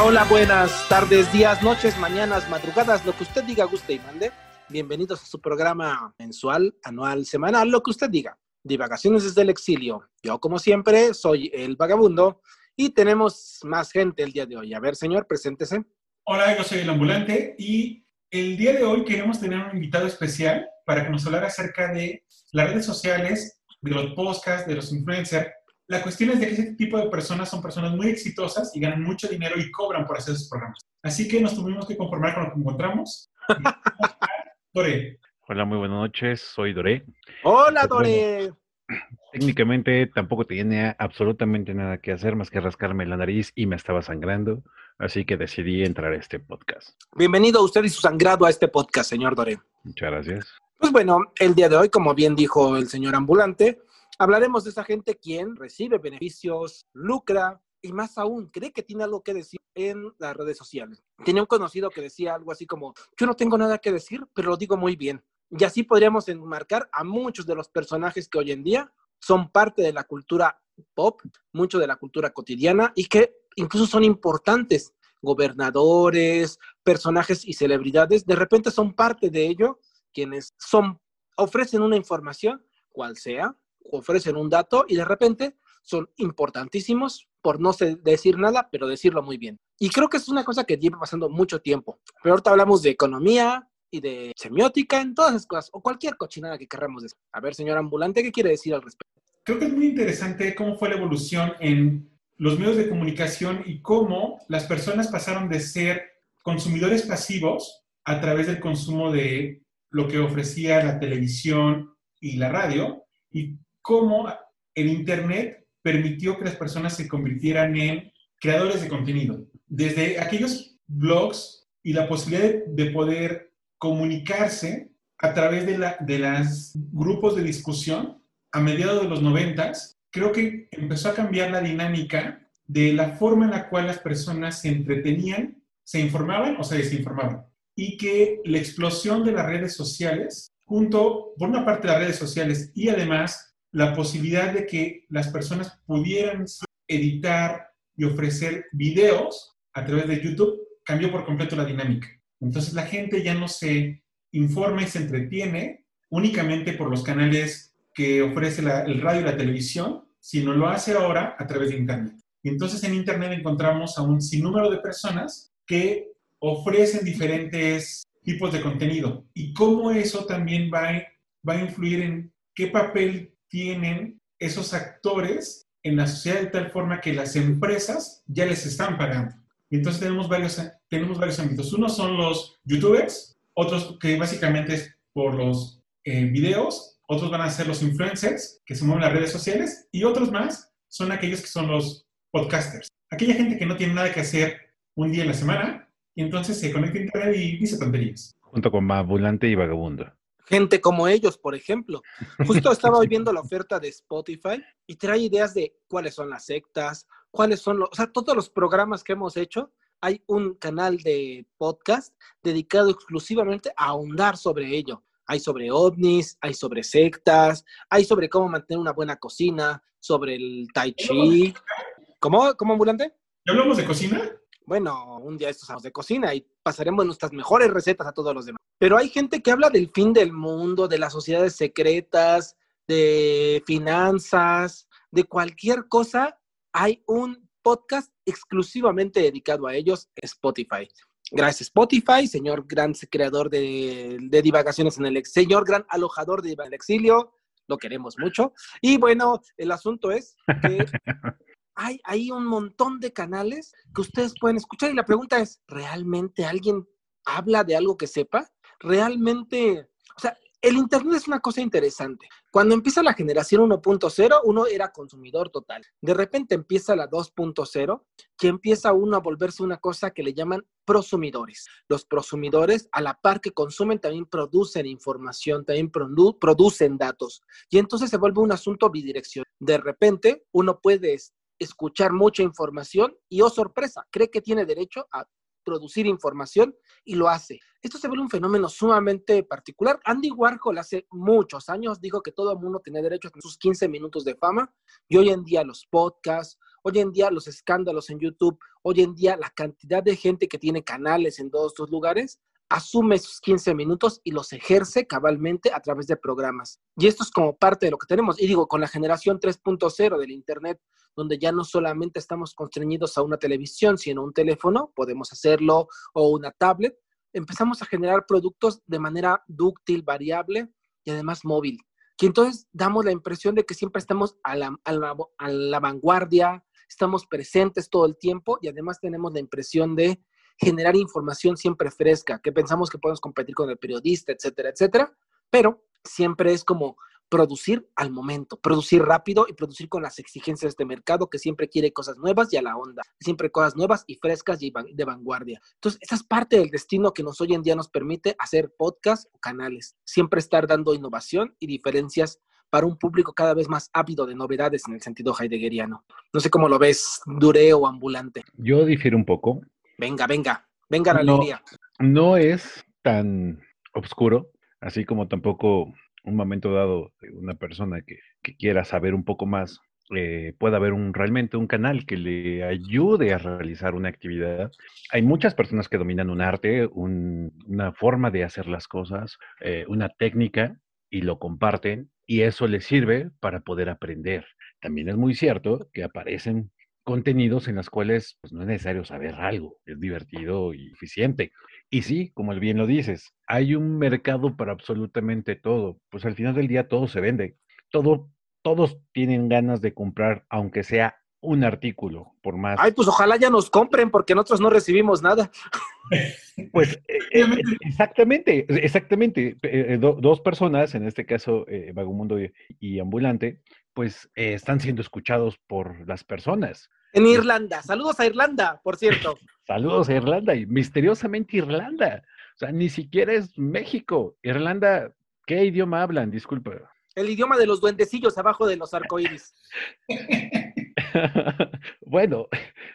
Hola, buenas tardes, días, noches, mañanas, madrugadas, lo que usted diga, guste y mande. Bienvenidos a su programa mensual, anual, semanal, lo que usted diga. Divagaciones desde el exilio. Yo, como siempre, soy el vagabundo y tenemos más gente el día de hoy. A ver, señor, preséntese. Hola, yo soy el ambulante y el día de hoy queremos tener un invitado especial para que nos hablara acerca de las redes sociales, de los podcasts, de los influencers la cuestión es de que ese tipo de personas son personas muy exitosas y ganan mucho dinero y cobran por hacer esos programas. Así que nos tuvimos que conformar con lo que encontramos. Doré. Hola, muy buenas noches. Soy Doré. Hola, Doré. técnicamente tampoco tenía absolutamente nada que hacer más que rascarme la nariz y me estaba sangrando, así que decidí entrar a este podcast. Bienvenido a usted y su sangrado a este podcast, señor Doré. Muchas gracias. Pues bueno, el día de hoy, como bien dijo el señor ambulante, Hablaremos de esa gente quien recibe beneficios, lucra y más aún cree que tiene algo que decir en las redes sociales. Tenía un conocido que decía algo así como, yo no tengo nada que decir, pero lo digo muy bien. Y así podríamos enmarcar a muchos de los personajes que hoy en día son parte de la cultura pop, mucho de la cultura cotidiana y que incluso son importantes. Gobernadores, personajes y celebridades, de repente son parte de ello, quienes son, ofrecen una información, cual sea, ofrecen un dato y de repente son importantísimos por no decir nada, pero decirlo muy bien. Y creo que es una cosa que lleva pasando mucho tiempo. Pero ahorita hablamos de economía y de semiótica, en todas esas cosas, o cualquier cochinada que queramos decir. A ver, señor ambulante, ¿qué quiere decir al respecto? Creo que es muy interesante cómo fue la evolución en los medios de comunicación y cómo las personas pasaron de ser consumidores pasivos a través del consumo de lo que ofrecía la televisión y la radio cómo el Internet permitió que las personas se convirtieran en creadores de contenido. Desde aquellos blogs y la posibilidad de, poder comunicarse a través de, la, de los grupos de discusión a mediados de los noventas, creo que empezó a cambiar la dinámica de la forma en la cual las personas se entretenían, se informaban o se desinformaban. Y que la explosión de las redes sociales, junto, por una parte, las redes sociales y además la posibilidad de que las personas pudieran editar y ofrecer videos a través de YouTube cambió por completo la dinámica. Entonces la gente ya no se informa y se entretiene únicamente por los canales que ofrece el radio y la televisión, sino lo hace ahora a través de Internet. Y entonces en Internet encontramos a un sinnúmero de personas que ofrecen diferentes tipos de contenido y cómo eso también va, va a influir en qué papel tienen esos actores en la sociedad de tal forma que las empresas ya les están pagando. Y entonces tenemos varios, tenemos varios ámbitos. Uno son los youtubers, otros que básicamente es por los eh, videos, otros van a ser los influencers que se mueven en las redes sociales y otros más son aquellos que son los podcasters. Aquella gente que no tiene nada que hacer un día en la semana y entonces se conecta a internet y dice tonterías. Junto con Babulante y Vagabundo gente como ellos, por ejemplo. Justo estaba hoy viendo la oferta de Spotify y trae ideas de cuáles son las sectas, cuáles son los, o sea, todos los programas que hemos hecho. Hay un canal de podcast dedicado exclusivamente a ahondar sobre ello. Hay sobre ovnis, hay sobre sectas, hay sobre cómo mantener una buena cocina, sobre el tai chi. ¿Cómo, ¿Cómo ambulante? ¿Ya hablamos de cocina? Bueno, un día estos de cocina y pasaremos nuestras mejores recetas a todos los demás. Pero hay gente que habla del fin del mundo, de las sociedades secretas, de finanzas, de cualquier cosa. Hay un podcast exclusivamente dedicado a ellos, Spotify. Gracias Spotify, señor gran creador de, divagaciones en el señor gran alojador de el exilio, lo queremos mucho. Y bueno, el asunto es que hay, hay un montón de canales que ustedes pueden escuchar y la pregunta es, ¿realmente alguien habla de algo que sepa? realmente, o sea, el Internet es una cosa interesante. Cuando empieza la generación 1.0, uno era consumidor total. De repente empieza la 2.0, que empieza uno a volverse una cosa que le llaman prosumidores. Los prosumidores, a la par que consumen, también producen información, también producen datos. Y entonces se vuelve un asunto bidireccional. De repente, uno puede escuchar mucha información y, oh sorpresa, cree que tiene derecho a producir información y lo hace. Esto se vuelve un fenómeno sumamente particular. Andy Warhol hace muchos años dijo que todo el mundo tiene derecho a sus 15 minutos de fama y hoy en día los podcasts, hoy en día los escándalos en YouTube, hoy en día la cantidad de gente que tiene canales en todos estos lugares asume esos 15 minutos y los ejerce cabalmente a través de programas. Y esto es como parte de lo que tenemos. Y digo, con la generación 3.0 del Internet, donde ya no solamente estamos constreñidos a una televisión, sino un teléfono, podemos hacerlo, o una tablet, empezamos a generar productos de manera dúctil, variable y además móvil. Y entonces damos la impresión de que siempre estamos a la, a la, a la vanguardia, estamos presentes todo el tiempo y además tenemos la impresión de generar información siempre fresca, que pensamos que podemos competir con el periodista, etcétera, etcétera, pero siempre es como producir al momento, producir rápido y producir con las exigencias de mercado que siempre quiere cosas nuevas y a la onda, siempre cosas nuevas y frescas y de vanguardia. Entonces, esa es parte del destino que nos hoy en día nos permite hacer podcasts o canales, siempre estar dando innovación y diferencias para un público cada vez más ávido de novedades en el sentido heideggeriano. No sé cómo lo ves, Dure o ambulante. Yo difiero un poco. Venga, venga, venga la no, alegría. No es tan oscuro, así como tampoco un momento dado una persona que, que quiera saber un poco más eh, pueda haber un, realmente un canal que le ayude a realizar una actividad. Hay muchas personas que dominan un arte, un, una forma de hacer las cosas, eh, una técnica y lo comparten y eso les sirve para poder aprender. También es muy cierto que aparecen contenidos en los cuales pues, no es necesario saber algo, es divertido y eficiente. Y sí, como bien lo dices, hay un mercado para absolutamente todo. Pues al final del día todo se vende. Todo, todos tienen ganas de comprar, aunque sea un artículo, por más. Ay, pues ojalá ya nos compren porque nosotros no recibimos nada. Pues eh, exactamente, exactamente. Eh, do, dos personas, en este caso eh, Vagamundo y, y Ambulante, pues eh, están siendo escuchados por las personas. En Irlanda. Saludos a Irlanda, por cierto. Saludos a Irlanda y misteriosamente Irlanda. O sea, ni siquiera es México. Irlanda, ¿qué idioma hablan? Disculpa. El idioma de los duendecillos abajo de los arcoíris. bueno,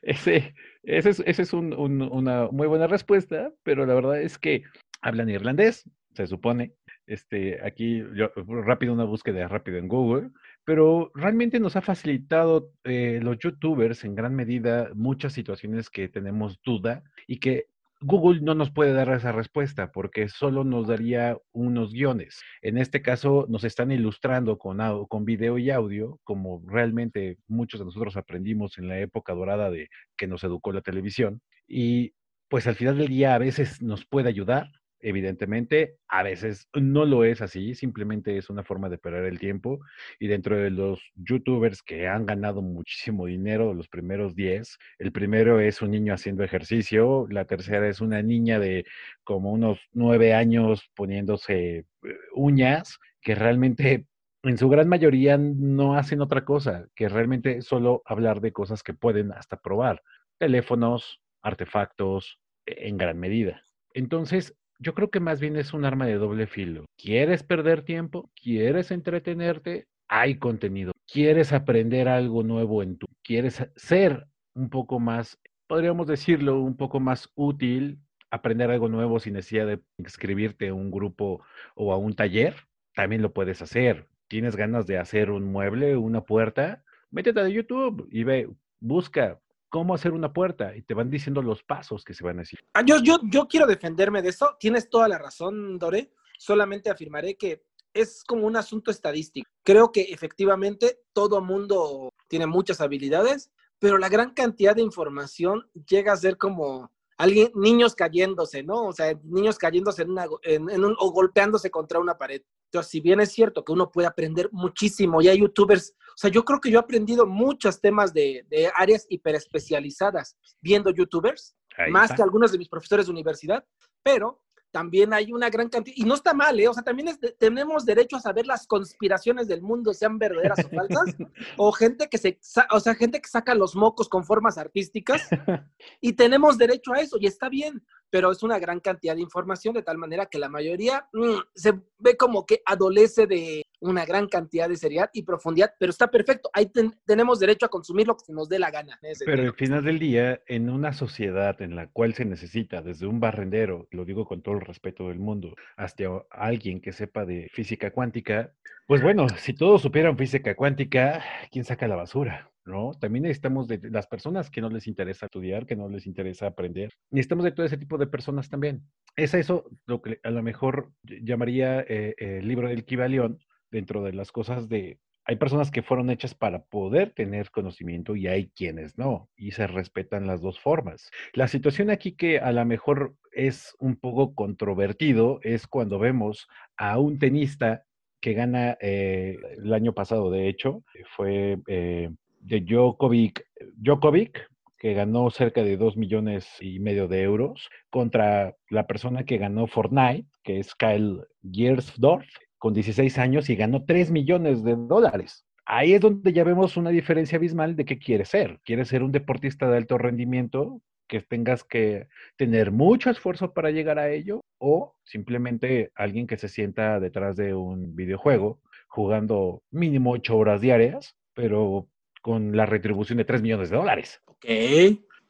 ese, ese es, ese es un, un, una muy buena respuesta, pero la verdad es que hablan irlandés, se supone. Este, aquí, yo, rápido, una búsqueda rápido en Google, pero realmente nos ha facilitado eh, los youtubers en gran medida muchas situaciones que tenemos duda y que Google no nos puede dar esa respuesta porque solo nos daría unos guiones. En este caso nos están ilustrando con, con video y audio, como realmente muchos de nosotros aprendimos en la época dorada de que nos educó la televisión. Y pues al final del día a veces nos puede ayudar, evidentemente, a veces no lo es así, simplemente es una forma de perder el tiempo. Y dentro de los youtubers que han ganado muchísimo dinero, los primeros 10, el primero es un niño haciendo ejercicio, la tercera es una niña de como unos nueve años poniéndose eh, uñas, que realmente en su gran mayoría no hacen otra cosa que realmente solo hablar de cosas que pueden hasta probar, teléfonos, artefactos, e, en gran medida. Entonces, yo creo que más bien es un arma de doble filo. ¿Quieres perder tiempo? ¿Quieres entretenerte? Hay contenido. ¿Quieres aprender algo nuevo en tu? ¿Quieres ser un poco más, podríamos decirlo, un poco más útil? Aprender algo nuevo sin necesidad de inscribirte a un grupo o a un taller, también lo puedes hacer. ¿Tienes ganas de hacer un mueble, una puerta? Métete a YouTube y ve, busca cómo hacer una puerta y te van diciendo los pasos que se van a decir. Ah, yo, yo, yo quiero defenderme de eso. Tienes toda la razón, Dore. Solamente afirmaré que es como un asunto estadístico. Creo que efectivamente todo mundo tiene muchas habilidades, pero la gran cantidad de información llega a ser como alguien, niños cayéndose, ¿no? O sea, niños cayéndose en, una, en, en un, o golpeándose contra una pared. Entonces, si bien es cierto que uno puede aprender muchísimo, y hay youtubers, o sea, yo creo que yo he aprendido muchos temas de, de áreas hiperespecializadas viendo youtubers, Ahí más está. que algunos de mis profesores de universidad, pero también hay una gran cantidad, y no está mal, ¿eh? O sea, también es, tenemos derecho a saber las conspiraciones del mundo, sean verdaderas o falsas, o gente que se, o sea, gente que saca los mocos con formas artísticas, y tenemos derecho a eso, y está bien, pero es una gran cantidad de información, de tal manera que la mayoría mm, se ve como que adolece de una gran cantidad de seriedad y profundidad, pero está perfecto. Ahí tenemos derecho a consumir lo que se nos dé la gana. Pero al final del día, en una sociedad en la cual se necesita desde un barrendero, lo digo con todo el respeto del mundo, hasta alguien que sepa de física cuántica, pues bueno, si todos supieran física cuántica, ¿quién saca la basura? ¿no? También necesitamos de las personas que no les interesa estudiar, que no les interesa aprender. Necesitamos de todo ese tipo de personas también. Es eso lo que a lo mejor llamaría eh, el libro del Kibalión dentro de las cosas de... Hay personas que fueron hechas para poder tener conocimiento y hay quienes no, y se respetan las dos formas. La situación aquí que a lo mejor es un poco controvertido es cuando vemos a un tenista que gana eh, el año pasado, de hecho, fue eh, de Djokovic, Djokovic, que ganó cerca de 2 millones y medio de euros, contra la persona que ganó Fortnite, que es Kyle Giersdorf, con 16 años y ganó 3 millones de dólares. Ahí es donde ya vemos una diferencia abismal de qué quiere ser. Quiere ser un deportista de alto rendimiento, que tengas que tener mucho esfuerzo para llegar a ello, o simplemente alguien que se sienta detrás de un videojuego jugando mínimo 8 horas diarias, pero con la retribución de 3 millones de dólares. Ok.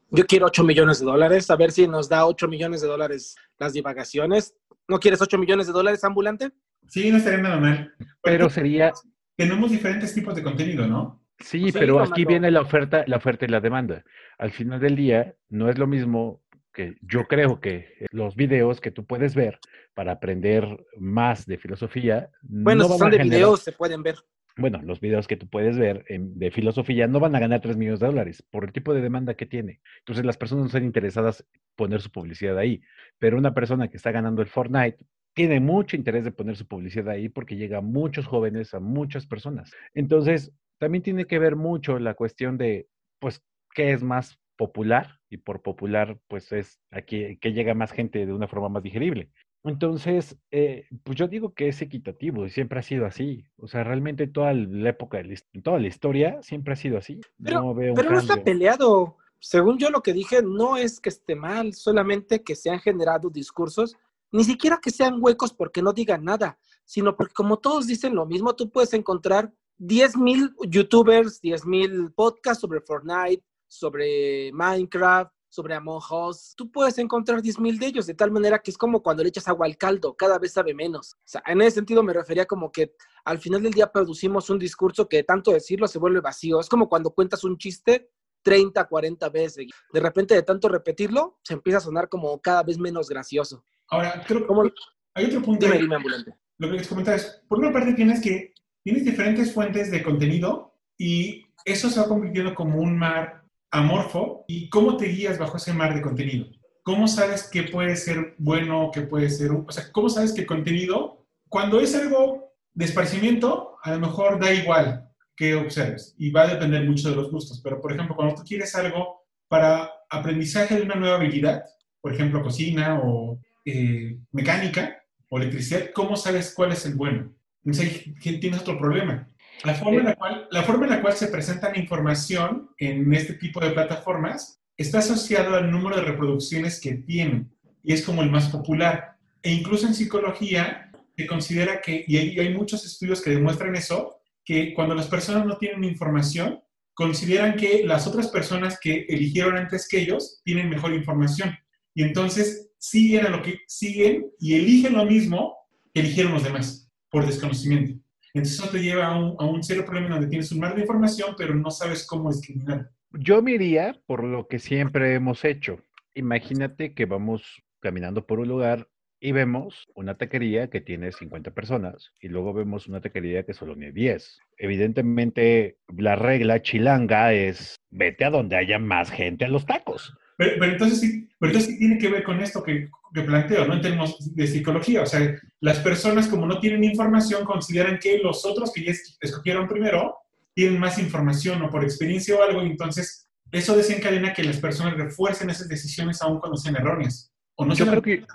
Yo quiero 8 millones de dólares, a ver si nos da 8 millones de dólares las divagaciones. ¿No quieres 8 millones de dólares, ambulante? Sí, no estaría nada mal. Pero sería... Tenemos diferentes tipos de contenido, ¿no? Sí, pero aquí viene la oferta, la oferta y la demanda. Al final del día, no es lo mismo que yo creo que los videos que tú puedes ver para aprender más de filosofía. Bueno, no son de videos, se pueden ver bueno, los videos que tú puedes ver de filosofía no van a ganar 3 millones de dólares por el tipo de demanda que tiene. Entonces las personas no están interesadas en poner su publicidad ahí. Pero una persona que está ganando el Fortnite tiene mucho interés de poner su publicidad ahí porque llega a muchos jóvenes, a muchas personas. Entonces, también tiene que ver mucho la cuestión de, pues, qué es más popular y por popular, pues es aquí que llega más gente de una forma más digerible. Entonces, eh, pues yo digo que es equitativo y siempre ha sido así. O sea, realmente toda la época, toda la historia siempre ha sido así. Pero no, veo pero no está peleado. Según yo lo que dije, no es que esté mal, solamente que se han generado discursos, ni siquiera que sean huecos porque no digan nada, sino porque como todos dicen lo mismo, tú puedes encontrar 10.000 youtubers, 10.000 podcasts sobre Fortnite, sobre Minecraft, sobre Among Us, tú puedes encontrar 10.000 de ellos, de tal manera que es como cuando le echas agua al caldo, cada vez sabe menos. O sea, en ese sentido me refería como que al final del día producimos un discurso que tanto decirlo se vuelve vacío. Es como cuando cuentas un chiste 30, 40 veces. De repente, de tanto repetirlo, se empieza a sonar como cada vez menos gracioso. Ahora, creo que hay otro punto. Dime, ambulante. Lo que les comentaba es, por una parte tienes que, tienes diferentes fuentes de contenido y eso se va convirtiendo como un mar amorfo y cómo te guías bajo ese mar de contenido. ¿Cómo sabes qué puede ser bueno, qué puede ser, o sea, cómo sabes que contenido, cuando es algo de esparcimiento, a lo mejor da igual que observes y va a depender mucho de los gustos, pero por ejemplo, cuando tú quieres algo para aprendizaje de una nueva habilidad, por ejemplo, cocina o eh, mecánica o electricidad, ¿cómo sabes cuál es el bueno? Entonces, tienes otro problema. La forma, en la, cual, la forma en la cual se presenta la información en este tipo de plataformas está asociado al número de reproducciones que tienen y es como el más popular. E incluso en psicología se considera que, y hay, hay muchos estudios que demuestran eso, que cuando las personas no tienen información, consideran que las otras personas que eligieron antes que ellos tienen mejor información. Y entonces siguen a lo que siguen y eligen lo mismo que eligieron los demás por desconocimiento. Entonces eso te lleva a un, a un serio problema donde tienes un mar de información, pero no sabes cómo discriminar. Yo me iría por lo que siempre hemos hecho. Imagínate que vamos caminando por un lugar y vemos una taquería que tiene 50 personas y luego vemos una taquería que solo tiene 10. Evidentemente, la regla chilanga es vete a donde haya más gente a los tacos. Pero, entonces, sí, pero entonces sí tiene que ver con esto que, que, planteo, ¿no? En términos de psicología. O sea, las personas como no tienen información consideran que los otros que ya escogieron primero tienen más información o por experiencia o algo, y entonces eso desencadena que las personas refuercen esas decisiones aún cuando sean erróneas. O no Yo creo que...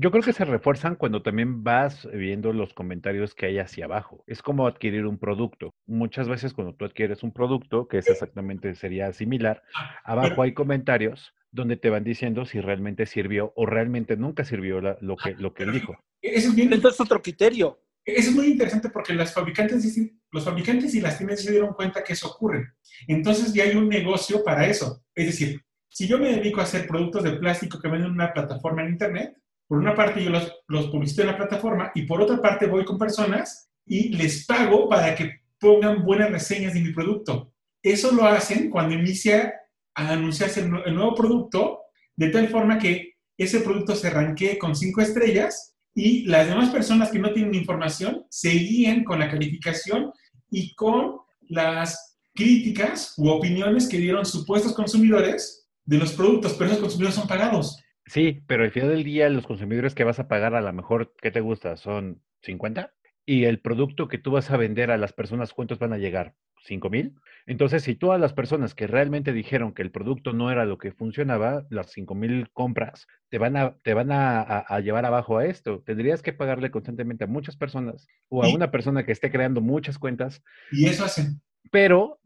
Yo creo que se refuerzan cuando también vas viendo los comentarios que hay hacia abajo. Es como adquirir un producto. Muchas veces cuando tú adquieres un producto, que es exactamente sería similar, abajo hay comentarios donde te van diciendo si realmente sirvió o realmente nunca sirvió lo que, lo que él dijo. Eso es bien, entonces otro criterio. Eso es muy interesante porque las fabricantes, los fabricantes y las tiendas se dieron cuenta que eso ocurre. Entonces ya hay un negocio para eso. Es decir, si yo me dedico a hacer productos de plástico que venden en una plataforma en Internet, por una parte yo los, los publicito en la plataforma y por otra parte voy con personas y les pago para que pongan buenas reseñas de mi producto. Eso lo hacen cuando inicia a anunciarse el, nuevo producto, de tal forma que ese producto se arranque con cinco estrellas y las demás personas que no tienen información se con la calificación y con las críticas u opiniones que dieron supuestos consumidores de los productos, pero esos consumidores son pagados. Sí, pero al final del día los consumidores que vas a pagar a lo mejor, ¿qué te gusta? ¿Son 50? Y el producto que tú vas a vender a las personas, ¿cuántos van a llegar? ¿5 mil? Entonces, si todas las personas que realmente dijeron que el producto no era lo que funcionaba, las 5 mil compras te van, a, te van a, llevar abajo a esto. Tendrías que pagarle constantemente a muchas personas o a una persona que esté creando muchas cuentas. Y eso hacen. Pero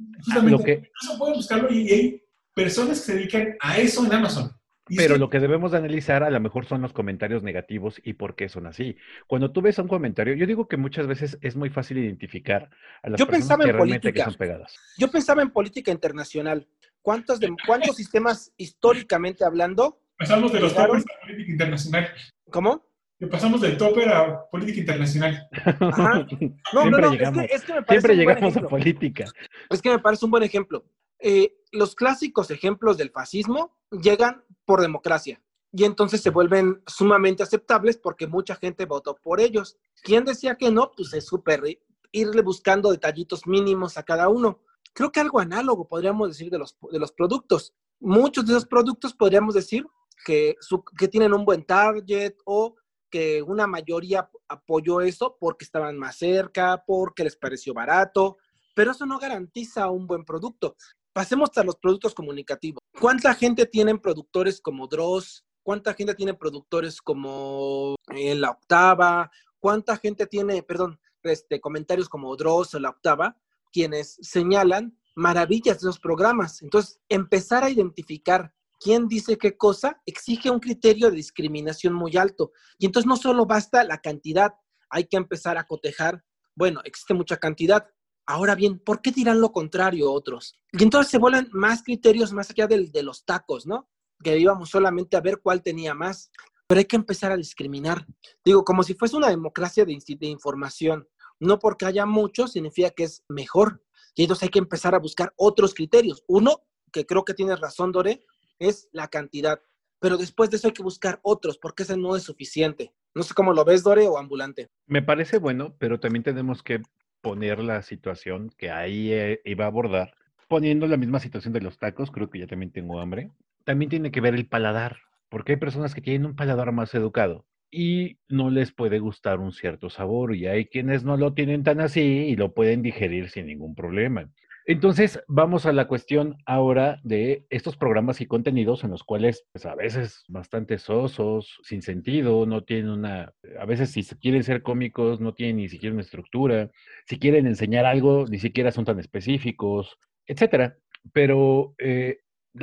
lo que... Eso pueden buscarlo y hay personas que se dedican a eso en Amazon. Pero lo que debemos de analizar a lo mejor son los comentarios negativos y por qué son así. Cuando tú ves un comentario, yo digo que muchas veces es muy fácil identificar a las yo personas pensaba que en realmente política. son pegadas. Yo pensaba en política internacional. ¿Cuántos, de, cuántos sistemas históricamente hablando? Pasamos de los toppers a política internacional. ¿Cómo? pasamos del topper a política internacional. Ajá. No, siempre no, no, llegamos, es que, me parece siempre llegamos a política. Es que me parece un buen ejemplo. Eh, los clásicos ejemplos del fascismo llegan por democracia y entonces se vuelven sumamente aceptables porque mucha gente votó por ellos. ¿Quién decía que no? Pues es súper irle buscando detallitos mínimos a cada uno. Creo que algo análogo podríamos decir de los, de los productos. Muchos de esos productos podríamos decir que, que tienen un buen target o que una mayoría apoyó eso porque estaban más cerca, porque les pareció barato, pero eso no garantiza un buen producto. Pasemos a los productos comunicativos. ¿Cuánta gente tienen productores como Dross, ¿Cuánta gente tiene productores como eh, La Octava? ¿Cuánta gente tiene, perdón, este, comentarios como Dross o La Octava, quienes señalan maravillas de los programas? Entonces, empezar a identificar quién dice qué cosa exige un criterio de discriminación muy alto. Y entonces no solo basta la cantidad, hay que empezar a cotejar, bueno, existe mucha cantidad. Ahora bien, ¿por qué dirán lo contrario otros? Y entonces se vuelven más criterios más allá de los tacos, ¿no? que íbamos solamente a ver cuál tenía más, pero hay que empezar a discriminar. Digo, como si fuese una democracia de, de información. No porque haya muchos significa que es mejor. Y entonces hay que empezar a buscar otros criterios. Uno, que creo que tienes razón, Dore, es la cantidad. Pero después de eso hay que buscar otros, porque ese no es suficiente. No sé cómo lo ves, Dore, o ambulante. Me parece bueno, pero también tenemos que poner la situación que ahí eh, iba a abordar. Poniendo la misma situación de los tacos, creo que ya también tengo hambre también tiene que ver el paladar, porque hay personas que tienen un paladar más educado y no les puede gustar un cierto sabor y hay quienes no lo tienen tan así y lo pueden digerir sin ningún problema. Entonces, vamos a la cuestión ahora de estos programas y contenidos en los cuales pues, a veces bastante sosos, sin sentido, no tienen una, a veces si quieren ser cómicos, no tienen ni siquiera una estructura, si quieren enseñar algo, ni siquiera son tan específicos, etcétera. Pero eh,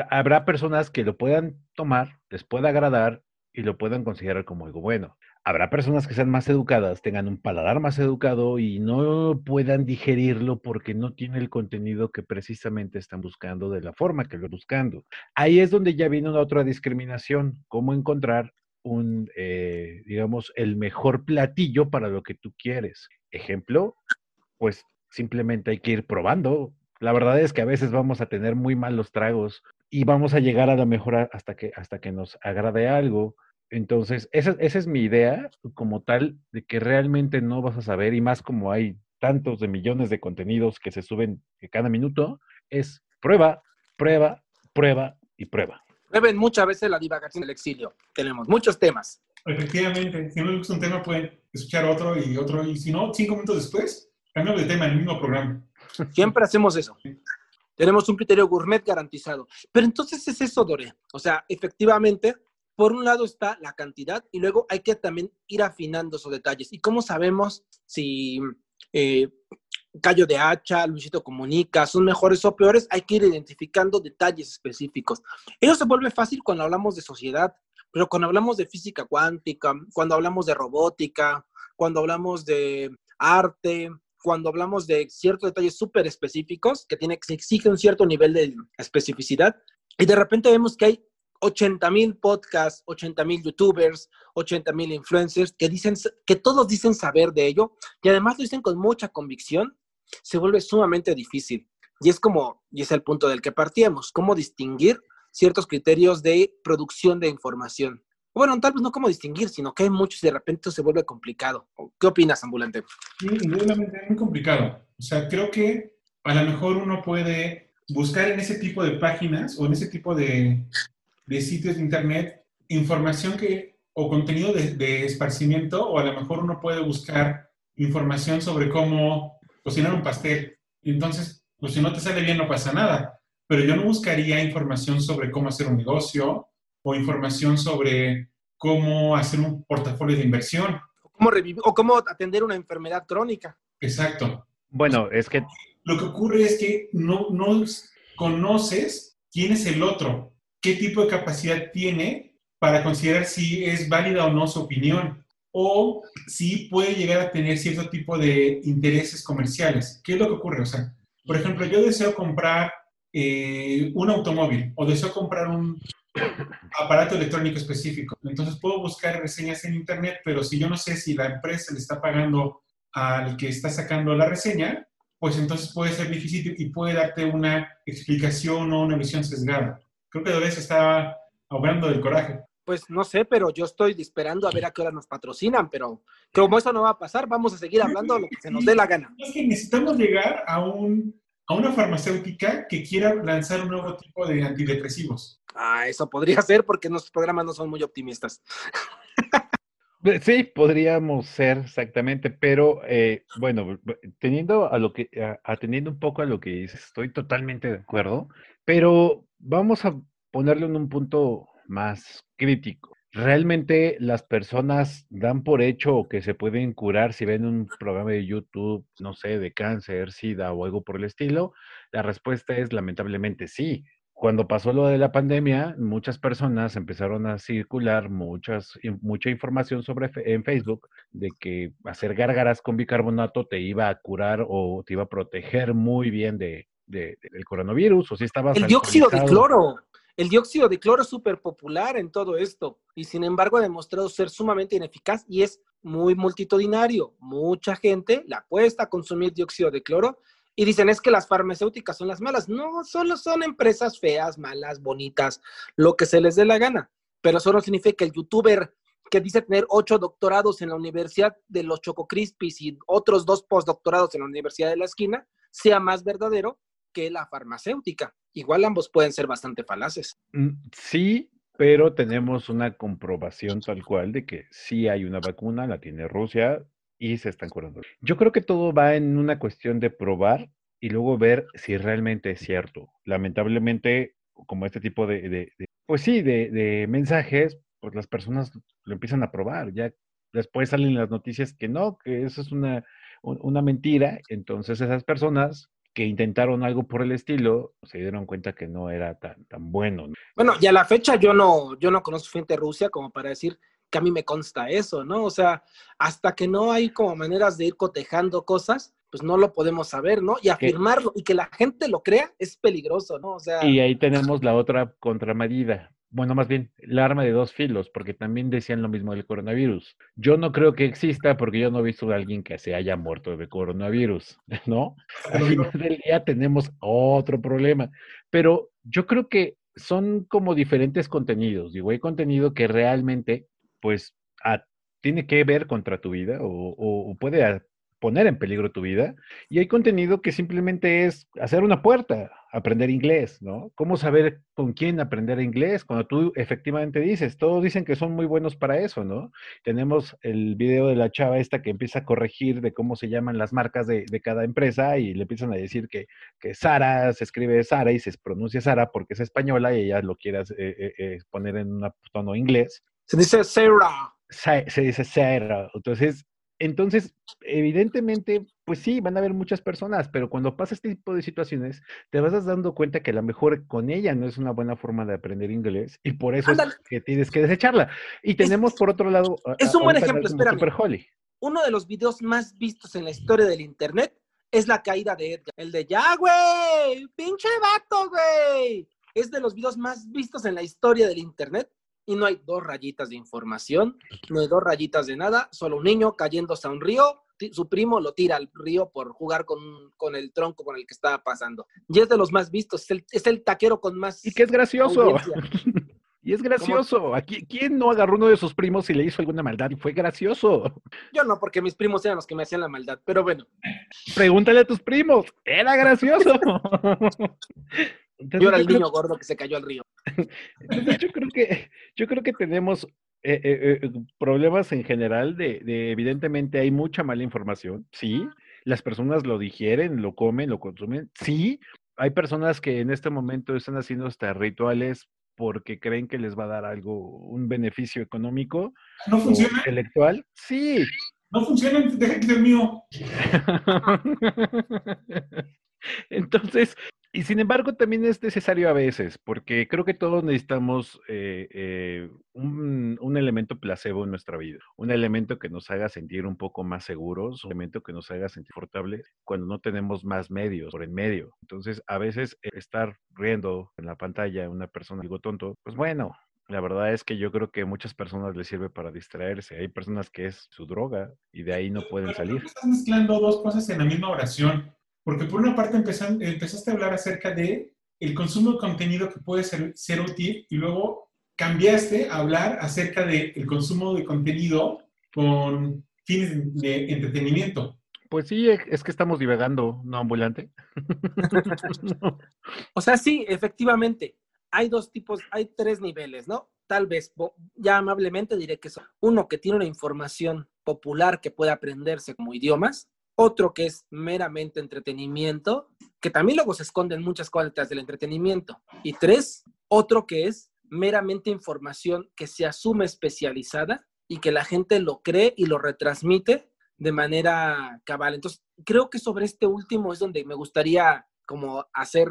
habrá personas que lo puedan tomar, les pueda agradar y lo puedan considerar como algo bueno. Habrá personas que sean más educadas, tengan un paladar más educado y no puedan digerirlo porque no tiene el contenido que precisamente están buscando de la forma que lo están buscando. Ahí es donde ya viene una otra discriminación, cómo encontrar un, eh, digamos, el mejor platillo para lo que tú quieres. Ejemplo, pues simplemente hay que ir probando. La verdad es que a veces vamos a tener muy malos tragos y vamos a llegar a la mejora hasta que, hasta que nos agrade algo. Entonces, esa, esa es mi idea como tal, de que realmente no vas a saber, y más como hay tantos de millones de contenidos que se suben cada minuto, es prueba, prueba, prueba y prueba. Prueben muchas veces la divagación del exilio. Tenemos muchos temas. Efectivamente, si no les gusta un tema, pueden escuchar otro y otro, y si no, cinco minutos después, cambiamos de tema en el mismo programa. Siempre hacemos eso. Tenemos un criterio gourmet garantizado. Pero entonces es eso, Dore. O sea, efectivamente, por un lado está la cantidad y luego hay que también ir afinando esos detalles. ¿Y cómo sabemos si, eh, de Hacha, Luisito Comunica, son mejores o peores, hay que ir identificando detalles específicos. Eso se vuelve fácil cuando hablamos de sociedad, pero cuando hablamos de física cuántica, cuando hablamos de robótica, cuando hablamos de arte, cuando hablamos de ciertos detalles súper específicos que, tiene, que exigen un cierto nivel de especificidad, y de repente vemos que hay 80 mil podcasts, 80 mil youtubers, 80 mil influencers que dicen que todos dicen saber de ello y además lo dicen con mucha convicción, se vuelve sumamente difícil. Y es como, y es el punto del que partíamos, cómo distinguir ciertos criterios de producción de información. Bueno, tal vez no cómo distinguir, sino que hay muchos y de repente se vuelve complicado. ¿Qué opinas, Ambulante? Sí, indudablemente muy complicado. O sea, creo que a lo mejor uno puede buscar en ese tipo de páginas o en ese tipo de, de sitios de internet información que, o contenido de, esparcimiento, o a lo mejor uno puede buscar información sobre cómo cocinar un pastel. Entonces, pues si no te sale bien, no pasa nada. Pero yo no buscaría información sobre cómo hacer un negocio o información sobre cómo hacer un portafolio de inversión. Cómo revivir, o cómo atender una enfermedad crónica. Exacto. Bueno, es que... Lo que ocurre es que no, no conoces quién es el otro qué tipo de capacidad tiene para considerar si es válida o no su opinión o si puede llegar a tener cierto tipo de intereses comerciales. ¿Qué es lo que ocurre? O sea, por ejemplo, yo deseo comprar eh, un automóvil o deseo comprar un aparato electrónico específico. Entonces puedo buscar reseñas en Internet, pero si yo no sé si la empresa le está pagando al que está sacando la reseña, pues entonces puede ser difícil y puede darte una explicación o una visión sesgada. Creo que Dolores está ahogando del coraje. Pues no sé, pero yo estoy esperando a ver a qué hora nos patrocinan, pero como eso no va a pasar, vamos a seguir hablando lo que se nos dé la gana. Es que necesitamos llegar a, un, a una farmacéutica que quiera lanzar un nuevo tipo de antidepresivos. Ah, eso podría ser porque nuestros programas no son muy optimistas. Sí, podríamos ser exactamente, pero eh, bueno, teniendo a lo que, atendiendo un poco a lo que dices, estoy totalmente de acuerdo, pero vamos a ponerlo en un punto más crítico. ¿Realmente las personas dan por hecho que se pueden curar si ven un programa de YouTube, no sé, de cáncer, SIDA o algo por el estilo? La respuesta es lamentablemente sí. Cuando pasó lo de la pandemia, muchas personas empezaron a circular muchas, mucha información sobre en Facebook de que hacer gárgaras con bicarbonato te iba a curar o te iba a proteger muy bien de, del coronavirus o si estaba... El dióxido de cloro. El dióxido de cloro es súper popular en todo esto y sin embargo ha demostrado ser sumamente ineficaz y es muy multitudinario. Mucha gente le apuesta a consumir dióxido de cloro y dicen es que las farmacéuticas son las malas. No, solo son empresas feas, malas, bonitas, lo que se les dé la gana. Pero eso no significa que el youtuber que dice tener ocho doctorados en la Universidad de los Choco Crispis y otros dos postdoctorados en la Universidad de la Esquina sea más verdadero que la farmacéutica. Igual ambos pueden ser bastante falaces. Mm, sí, pero tenemos una comprobación tal cual de que sí hay una vacuna, la tiene Rusia y se están curando. Yo creo que todo va en una cuestión de probar y luego ver si realmente es cierto. Lamentablemente, como este tipo de, pues sí, de, mensajes, pues las personas lo empiezan a probar. Ya después salen las noticias que no, que eso es una, una mentira. Entonces esas personas que intentaron algo por el estilo, se dieron cuenta que no era tan, tan bueno. Bueno, y a la fecha yo no, yo no conozco gente Rusia como para decir que a mí me consta eso, ¿no? O sea, hasta que no hay como maneras de ir cotejando cosas, pues no lo podemos saber, ¿no? Y afirmarlo y que la gente lo crea es peligroso, ¿no? O sea... Y ahí tenemos la otra contramedida bueno, más bien, el arma de dos filos, porque también decían lo mismo del coronavirus. Yo no creo que exista porque yo no he visto a alguien que se haya muerto de coronavirus, ¿no? Al final del día tenemos otro problema, pero yo creo que son como diferentes contenidos. Digo, hay contenido que realmente, pues, tiene que ver contra tu vida o, puede poner en peligro tu vida. Y hay contenido que simplemente es hacer una puerta, aprender inglés, ¿no? ¿Cómo saber con quién aprender inglés? Cuando tú efectivamente dices, todos dicen que son muy buenos para eso, ¿no? Tenemos el video de la chava esta que empieza a corregir de cómo se llaman las marcas de, cada empresa y le empiezan a decir que, que, Sara se escribe Sara y se pronuncia Sara porque es española y ella lo quiere eh, eh, eh, poner en un tono inglés. Se dice Sarah. Se, se dice Sarah. Entonces, Entonces, evidentemente, pues sí, van a haber muchas personas, pero cuando pasa este tipo de situaciones, te vas dando cuenta que a lo mejor con ella no es una buena forma de aprender inglés y por eso es que tienes que desecharla. Y tenemos por otro lado... Es un buen ejemplo, espérame. Uno de los videos más vistos en la historia del Internet es la caída de Edgar. El de ya, güey, pinche vato, güey. Es de los videos más vistos en la historia del Internet y no hay dos rayitas de información, no hay dos rayitas de nada, solo un niño cayéndose a un río, su primo lo tira al río por jugar con, con el tronco con el que estaba pasando. Y es de los más vistos, es el, es el taquero con más... Y que es gracioso. Y es gracioso. Aquí, ¿Quién no agarró uno de sus primos y le hizo alguna maldad? Y fue gracioso. Yo no, porque mis primos eran los que me hacían la maldad, pero bueno. Pregúntale a tus primos. Era gracioso. yo era el niño gordo que se cayó al río. Entonces yo creo que, yo creo que tenemos eh, eh, eh, problemas en general de, de, evidentemente hay mucha mala información, sí. Las personas lo digieren, lo comen, lo consumen, sí. Hay personas que en este momento están haciendo hasta rituales porque creen que les va a dar algo, un beneficio económico. ¿No funciona? Intelectual. Sí. No funciona, deja que sea mío. Entonces, y sin embargo, también es necesario a veces, porque creo que todos necesitamos eh, eh, un, un, elemento placebo en nuestra vida, un elemento que nos haga sentir un poco más seguros, un elemento que nos haga sentir confortable cuando no tenemos más medios por en medio. Entonces, a veces eh, estar riendo en la pantalla una persona algo tonto, pues bueno, la verdad es que yo creo que muchas personas les sirve para distraerse. Hay personas que es su droga y de ahí no pueden salir. Estás mezclando dos cosas en la misma oración. Porque por una parte empezaste a hablar acerca de el consumo de contenido que puede ser, ser útil y luego cambiaste a hablar acerca del el consumo de contenido con fines de entretenimiento. Pues sí, es que estamos divagando, ¿no, ambulante? o sea, sí, efectivamente. Hay dos tipos, hay tres niveles, ¿no? Tal vez, ya amablemente diré que son uno que tiene una información popular que puede aprenderse como idiomas, otro que es meramente entretenimiento, que también luego se esconden muchas cosas detrás del entretenimiento. Y tres, otro que es meramente información que se asume especializada y que la gente lo cree y lo retransmite de manera cabal. Entonces, creo que sobre este último es donde me gustaría como hacer,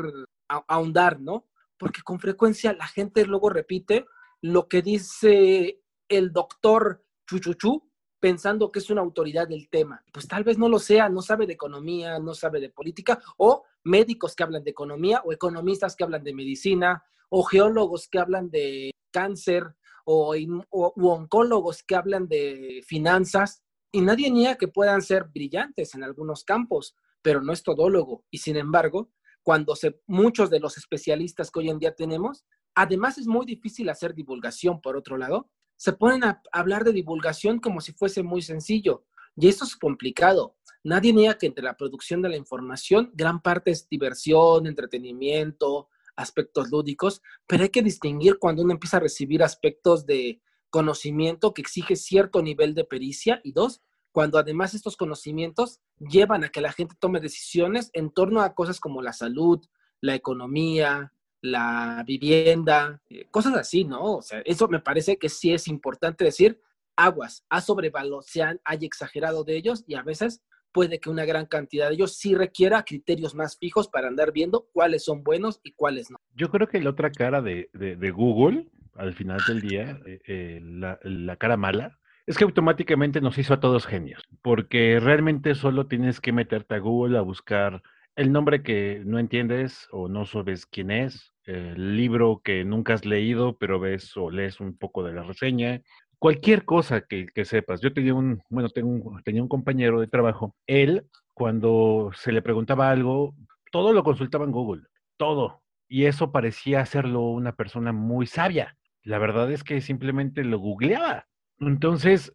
ahondar, ¿no? Porque con frecuencia la gente luego repite lo que dice el doctor Chuchuchu pensando que es una autoridad del tema. Pues tal vez no lo sea, no sabe de economía, no sabe de política, o médicos que hablan de economía, o economistas que hablan de medicina, o geólogos que hablan de cáncer, o, oncólogos que hablan de finanzas. Y nadie niega que puedan ser brillantes en algunos campos, pero no es todólogo. Y sin embargo, cuando se, muchos de los especialistas que hoy en día tenemos, además es muy difícil hacer divulgación, por otro lado, se ponen a hablar de divulgación como si fuese muy sencillo. Y eso es complicado. Nadie niega que entre la producción de la información, gran parte es diversión, entretenimiento, aspectos lúdicos, pero hay que distinguir cuando uno empieza a recibir aspectos de conocimiento que exige cierto nivel de pericia y dos, cuando además estos conocimientos llevan a que la gente tome decisiones en torno a cosas como la salud, la economía, la vivienda, eh, cosas así, ¿no? O sea, eso me parece que sí es importante decir, aguas, ha sobrevalorado, hay exagerado de ellos y a veces puede que una gran cantidad de ellos sí requiera criterios más fijos para andar viendo cuáles son buenos y cuáles no. Yo creo que la otra cara de, de, Google, al final del día, eh, eh, la cara mala, es que automáticamente nos hizo a todos genios, porque realmente solo tienes que meterte a Google a buscar el nombre que no entiendes o no sabes quién es, el libro que nunca has leído, pero ves o lees un poco de la reseña, cualquier cosa que, sepas. Yo tenía un, bueno, tengo tenía un compañero de trabajo, él, cuando se le preguntaba algo, todo lo consultaba en Google, todo. Y eso parecía hacerlo una persona muy sabia. La verdad es que simplemente lo googleaba. Entonces,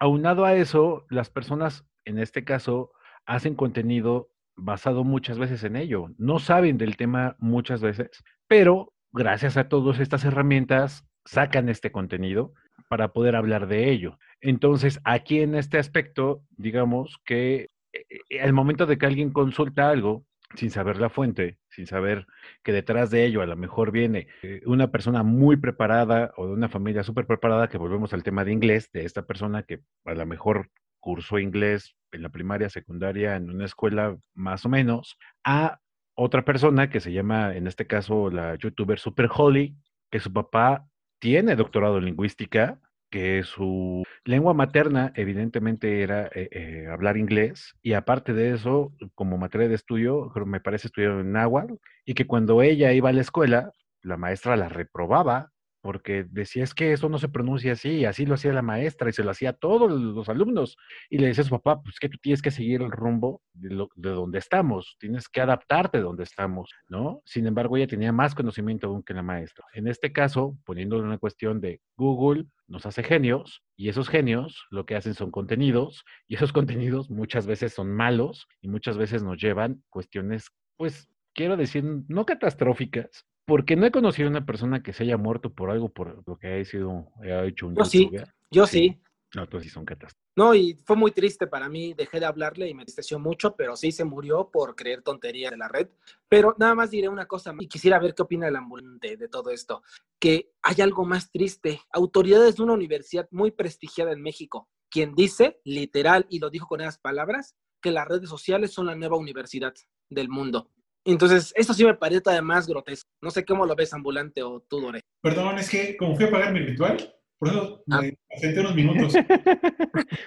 aunado a eso, las personas, en este caso, hacen contenido basado muchas veces en ello. No saben del tema muchas veces, pero gracias a todas estas herramientas sacan este contenido para poder hablar de ello. Entonces, aquí en este aspecto, digamos que eh, al momento de que alguien consulta algo sin saber la fuente, sin saber que detrás de ello a lo mejor viene eh, una persona muy preparada o de una familia súper preparada, que volvemos al tema de inglés, de esta persona que a lo mejor cursó inglés en la primaria, secundaria, en una escuela más o menos, a otra persona que se llama, en este caso, la youtuber Super Holly, que su papá tiene doctorado en lingüística, que su lengua materna evidentemente era eh, eh, hablar inglés y aparte de eso, como materia de estudio, me parece estudiar en náhuatl y que cuando ella iba a la escuela, la maestra la reprobaba porque decía, es que eso no se pronuncia así, así lo hacía la maestra y se lo hacía a todos los alumnos. Y le decía a su papá, pues que tú tienes que seguir el rumbo de, de donde estamos, tienes que adaptarte de donde estamos, ¿no? Sin embargo, ella tenía más conocimiento aún que la maestra. En este caso, poniéndolo en una cuestión de Google, nos hace genios y esos genios lo que hacen son contenidos y esos contenidos muchas veces son malos y muchas veces nos llevan cuestiones, pues, quiero decir, no catastróficas, porque no he conocido a una persona que se haya muerto por algo por lo que haya sido, haya hecho un Yo sí, yo sí. No, tú sí son catástrofes. No, y fue muy triste para mí, dejé de hablarle y me entristeció mucho, pero sí se murió por creer tonterías de la red. Pero nada más diré una cosa y quisiera ver qué opina el ambulante de todo esto, que hay algo más triste. Autoridades de una universidad muy prestigiada en México, quien dice, literal, y lo dijo con esas palabras, que las redes sociales son la nueva universidad del mundo. Entonces, eso sí me parece además grotesco. No sé cómo lo ves, ambulante o tú, Dore. Perdón, es que como fui a pagar mi ritual, por eso Ah. me senté unos minutos.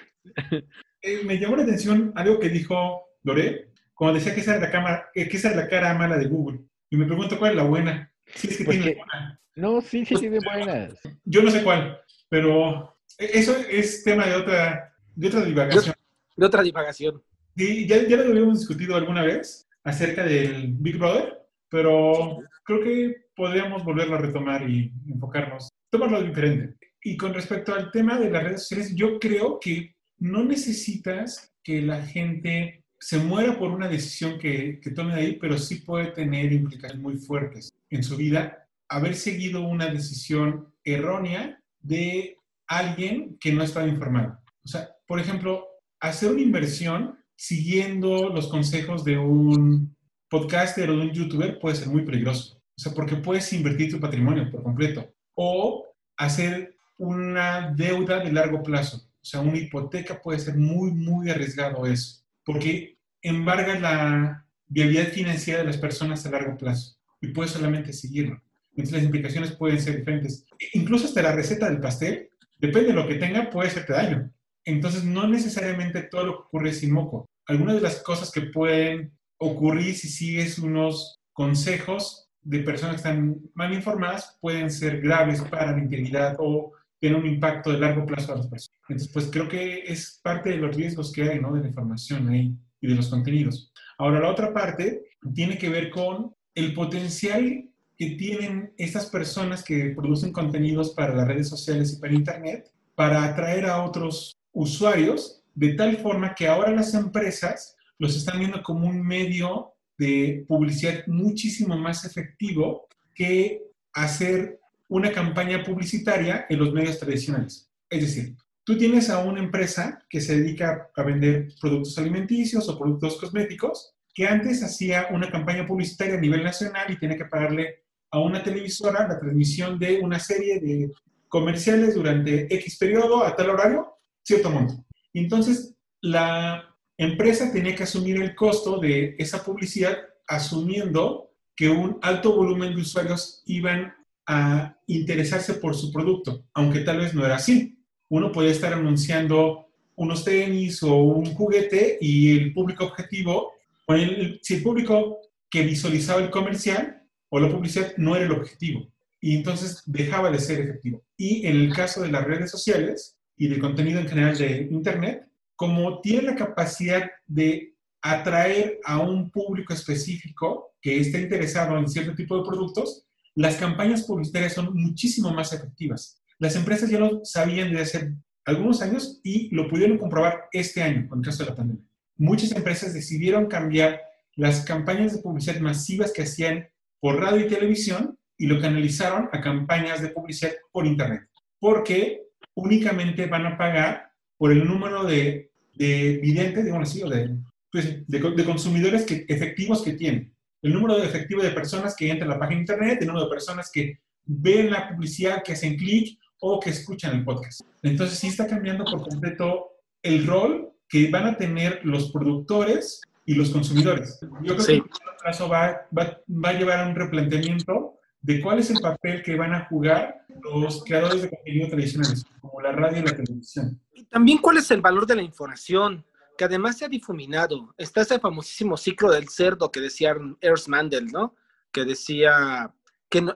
Eh, me llamó la atención algo que dijo Lore, cuando decía que esa, era la cámara, eh, que esa es la cara mala de Google. Y me pregunto cuál es la buena. Si es que Pues tiene que- una. No, sí, sí, tiene buenas. Yo no sé cuál, pero eh, eso es tema de otra, de otra divagación. De otra divagación. Sí, ya, ya lo habíamos discutido alguna vez acerca del Big Brother, pero creo que podríamos volverlo a retomar y enfocarnos, tomarlo diferente. Y con respecto al tema de las redes sociales, yo creo que no necesitas que la gente se muera por una decisión que, que tome ahí, pero sí puede tener implicaciones muy fuertes en su vida. Haber seguido una decisión errónea de alguien que no estaba informado. O sea, por ejemplo, hacer una inversión siguiendo los consejos de un podcaster o de un youtuber puede ser muy peligroso. O sea, porque puedes invertir tu patrimonio por completo. O hacer una deuda de largo plazo. O sea, una hipoteca puede ser muy, muy arriesgado eso. Porque embarga la viabilidad financiera de las personas a largo plazo. Y puedes solamente seguirlo. Entonces las implicaciones pueden ser diferentes. Incluso hasta la receta del pastel, depende de lo que tenga, puede hacerte daño. Entonces, no necesariamente todo lo que ocurre es sin moco. Algunas de las cosas que pueden ocurrir si sigues unos consejos de personas que están mal informadas pueden ser graves para la integridad o tener un impacto de largo plazo a las personas. Entonces, pues creo que es parte de los riesgos que hay, ¿no? De la información ahí y de los contenidos. Ahora, la otra parte tiene que ver con el potencial que tienen estas personas que producen contenidos para las redes sociales y para Internet para atraer a otros usuarios de tal forma que ahora las empresas los están viendo como un medio de publicidad muchísimo más efectivo que hacer una campaña publicitaria en los medios tradicionales. Es decir, tú tienes a una empresa que se dedica a vender productos alimenticios o productos cosméticos, que antes hacía una campaña publicitaria a nivel nacional y tiene que pagarle a una televisora la transmisión de una serie de comerciales durante X periodo a tal horario, cierto monto. Entonces, la empresa tenía que asumir el costo de esa publicidad asumiendo que un alto volumen de usuarios iban a interesarse por su producto, aunque tal vez no era así. Uno puede estar anunciando unos tenis o un juguete y el público objetivo, o el, si el público que visualizaba el comercial o la publicidad no era el objetivo y entonces dejaba de ser efectivo. Y en el caso de las redes sociales y del contenido en general de Internet, como tiene la capacidad de atraer a un público específico que esté interesado en cierto tipo de productos, las campañas publicitarias son muchísimo más efectivas. Las empresas ya lo sabían desde hace algunos años y lo pudieron comprobar este año con el caso de la pandemia. Muchas empresas decidieron cambiar las campañas de publicidad masivas que hacían por radio y televisión y lo canalizaron a campañas de publicidad por Internet, porque únicamente van a pagar por el número de, de videntes, digamos así, o de, pues, de, de, consumidores que, efectivos que tienen. El número de efectivo de personas que entran a la página de Internet, el número de personas que ven la publicidad, que hacen clic o que escuchan el podcast. Entonces sí está cambiando por completo el rol que van a tener los productores y los consumidores. Yo creo que en este caso va, va, va a llevar a un replanteamiento de cuál es el papel que van a jugar los creadores de contenido tradicionales, como la radio y la televisión. Y también cuál es el valor de la información, que además se ha difuminado. Está ese famosísimo ciclo del cerdo que decía Ernst Mandel, ¿no? Que decía que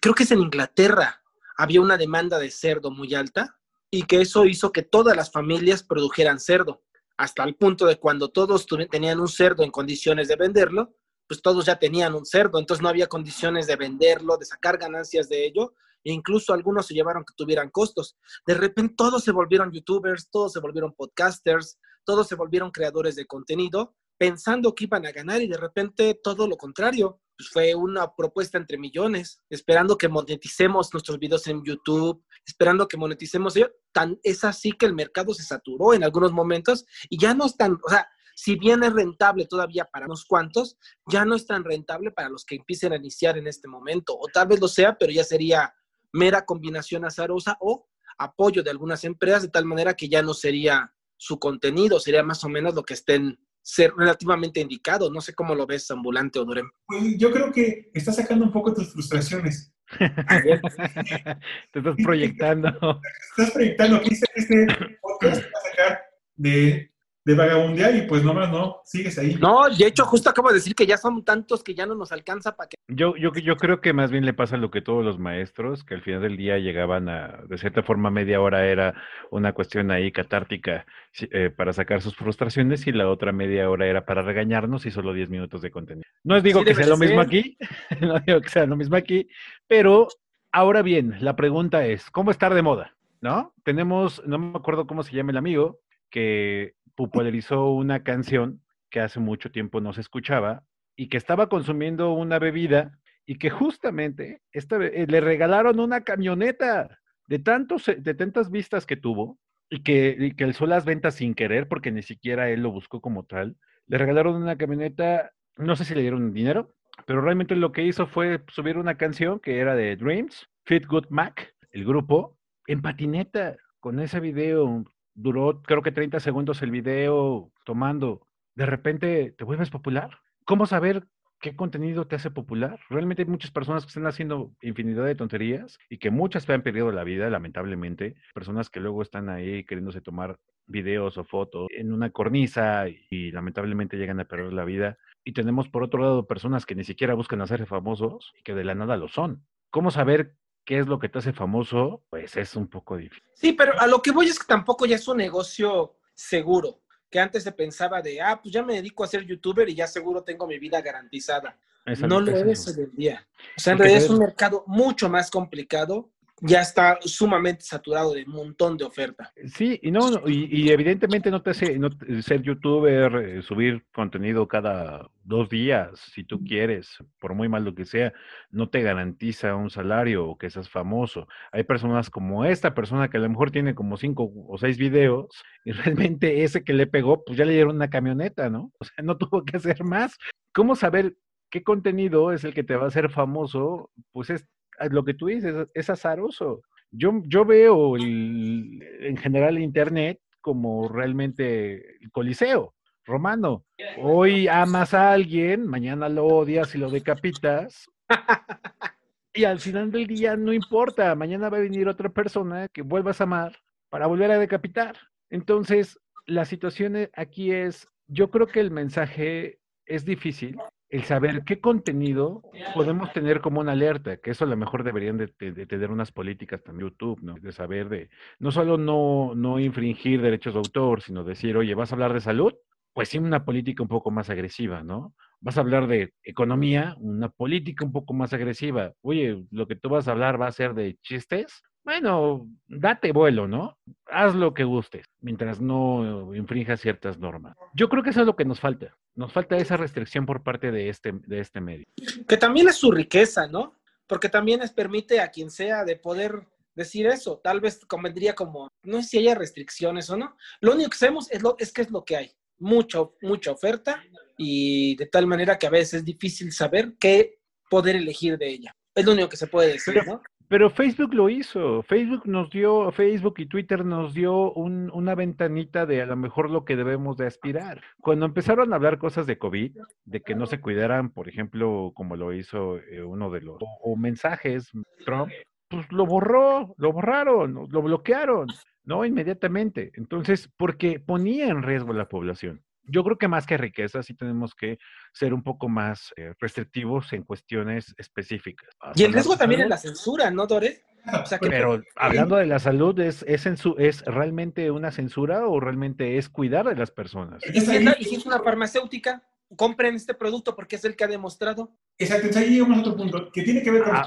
creo que es en Inglaterra había una demanda de cerdo muy alta y que eso hizo que todas las familias produjeran cerdo, hasta el punto de cuando todos tenían un cerdo en condiciones de venderlo, pues todos ya tenían un cerdo, entonces no había condiciones de venderlo, de sacar ganancias de ello, e incluso algunos se llevaron que tuvieran costos. De repente todos se volvieron youtubers, todos se volvieron podcasters, todos se volvieron creadores de contenido, pensando que iban a ganar y de repente todo lo contrario. Pues fue una propuesta entre millones, esperando que moneticemos nuestros videos en YouTube, esperando que moneticemos ello. Tan, es así que el mercado se saturó en algunos momentos y ya no están, o sea, si bien es rentable todavía para unos cuantos, ya no es tan rentable para los que empiecen a iniciar en este momento. O tal vez lo sea, pero ya sería mera combinación azarosa o apoyo de algunas empresas de tal manera que ya no sería su contenido, sería más o menos lo que estén ser relativamente indicado. No sé cómo lo ves, ambulante o Durem. Pues yo creo que estás sacando un poco tus frustraciones. Te estás proyectando. Estás proyectando. Aquí este podcast va a sacar de de vagabundear y pues nomás no, sigues ahí. No, de hecho, justo acabo de decir que ya son tantos que ya no nos alcanza para que... Yo, yo, yo creo que más bien le pasa lo que todos los maestros, que al final del día llegaban a, de cierta forma, media hora era una cuestión ahí catártica eh, para sacar sus frustraciones y la otra media hora era para regañarnos y solo 10 minutos de contenido. No digo que sea lo mismo aquí, no digo que sea lo mismo aquí, pero ahora bien, la pregunta es, ¿cómo estar de moda? ¿No? Tenemos, no me acuerdo cómo se llama el amigo, que popularizó una canción que hace mucho tiempo no se escuchaba y que estaba consumiendo una bebida y que justamente esta, eh, le regalaron una camioneta de, tantos, eh, de tantas vistas que tuvo y que, y que alzó las ventas sin querer porque ni siquiera él lo buscó como tal. Le regalaron una camioneta, no sé si le dieron dinero, pero realmente lo que hizo fue subir una canción que era de Dreams, Fit Good Mac, el grupo, en patineta, con ese video duró creo que 30 segundos el video tomando, de repente te vuelves popular. ¿Cómo saber qué contenido te hace popular? Realmente hay muchas personas que están haciendo infinidad de tonterías y que muchas han perdido la vida, lamentablemente. Personas que luego están ahí queriéndose tomar videos o fotos en una cornisa y, lamentablemente llegan a perder la vida. Y tenemos por otro lado personas que ni siquiera buscan hacerse famosos y que de la nada lo son. ¿Cómo saber qué es lo que te hace famoso, pues es un poco difícil. Sí, pero a lo que voy es que tampoco ya es un negocio seguro, que antes se pensaba de, ah, pues ya me dedico a ser youtuber y ya seguro tengo mi vida garantizada. no lo es hoy en día. O sea, en realidad es un mercado mucho más complicado ya está sumamente saturado de un montón de oferta. Sí, y no, y, evidentemente no te hace no, ser youtuber, eh, subir contenido cada dos días, si tú quieres, por muy mal lo que sea, no te garantiza un salario o que seas famoso. Hay personas como esta persona que a lo mejor tiene como cinco o seis videos y realmente ese que le pegó, pues ya le dieron una camioneta, ¿no? O sea, no tuvo que hacer más. ¿Cómo saber qué contenido es el que te va a hacer famoso? Pues es lo que tú dices, es azaroso. Yo, yo veo en general el Internet como realmente el coliseo romano. Hoy amas a alguien, mañana lo odias y lo decapitas. y al final del día no importa, mañana va a venir otra persona que vuelvas a amar para volver a decapitar. Entonces, la situación aquí es, yo creo que el mensaje es difícil, el saber qué contenido podemos tener como una alerta, que eso a lo mejor deberían de, tener unas políticas también YouTube, ¿no? De saber de, no solo no, no infringir derechos de autor, sino decir, oye, ¿vas a hablar de salud? Pues sí, una política un poco más agresiva, ¿no? Vas a hablar de economía, una política un poco más agresiva. Oye, lo que tú vas a hablar va a ser de chistes, bueno, date vuelo, ¿no? Haz lo que gustes, mientras no infrinja ciertas normas. Yo creo que eso es lo que nos falta. Nos falta esa restricción por parte de este, de este medio. Que también es su riqueza, ¿no? Porque también les permite a quien sea de poder decir eso. Tal vez convendría como, no sé si haya restricciones o no. Lo único que sabemos es, lo, es que es lo que hay. Mucho, mucha oferta y de tal manera que a veces es difícil saber qué poder elegir de ella. Es lo único que se puede decir, ¿no? Pero Facebook lo hizo. Facebook nos dio, Facebook y Twitter nos dio una ventanita de a lo mejor lo que debemos de aspirar. Cuando empezaron a hablar cosas de COVID, de que no se cuidaran, por ejemplo, como lo hizo eh, uno de los, o, mensajes, Trump, pues lo borró, lo borraron, lo bloquearon, ¿no? Inmediatamente. Entonces, porque ponía en riesgo a la población yo creo que más que riqueza, sí tenemos que ser un poco más eh, restrictivos en cuestiones específicas. Y el riesgo también es la censura, ¿no, Dore? Pero hablando de la salud, ¿es, es, ¿es realmente una censura o realmente es cuidar de las personas? ¿Y si es una farmacéutica? Compren este producto porque es el que ha demostrado. Exacto, ahí llegamos a otro punto, que tiene que ver con ah.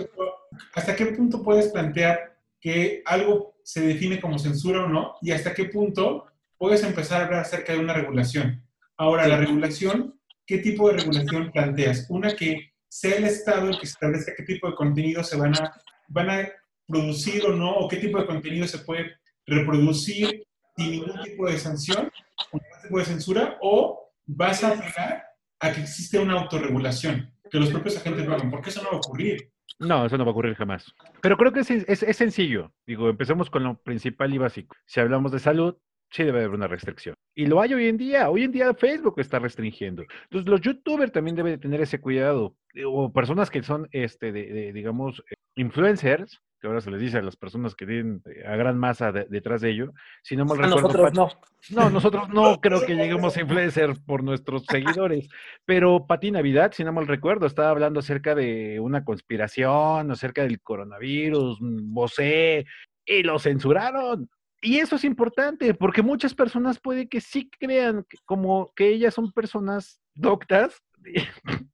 hasta qué punto puedes plantear que algo se define como censura o no, y hasta qué punto puedes empezar a hablar acerca de una regulación. Ahora, la regulación, ¿qué tipo de regulación planteas? Una que sea el Estado el que establezca qué tipo de contenido se van a, van a producir o no, o qué tipo de contenido se puede reproducir sin ningún tipo de sanción, ningún tipo de censura, o vas a apelar a que existe una autorregulación, que los propios agentes lo hagan, porque eso no va a ocurrir. No, eso no va a ocurrir jamás. Pero creo que es, es, es, sencillo. Digo, empecemos con lo principal y básico. Si hablamos de salud, sí debe haber una restricción. Y lo hay hoy en día. Hoy en día Facebook está restringiendo. Entonces, los youtubers también deben de tener ese cuidado. Eh, o personas que son, este, de, digamos, eh, influencers, que ahora se les dice a las personas que tienen eh, a gran masa detrás de ello. Si no mal recuerdo. Nosotros no. No, nosotros no creo que lleguemos a influencer por nuestros seguidores. Pero Pati Navidad, si no mal recuerdo, estaba hablando acerca de una conspiración, acerca del coronavirus, vocé, y lo censuraron. Y eso es importante, porque muchas personas puede que sí crean como que ellas son personas doctas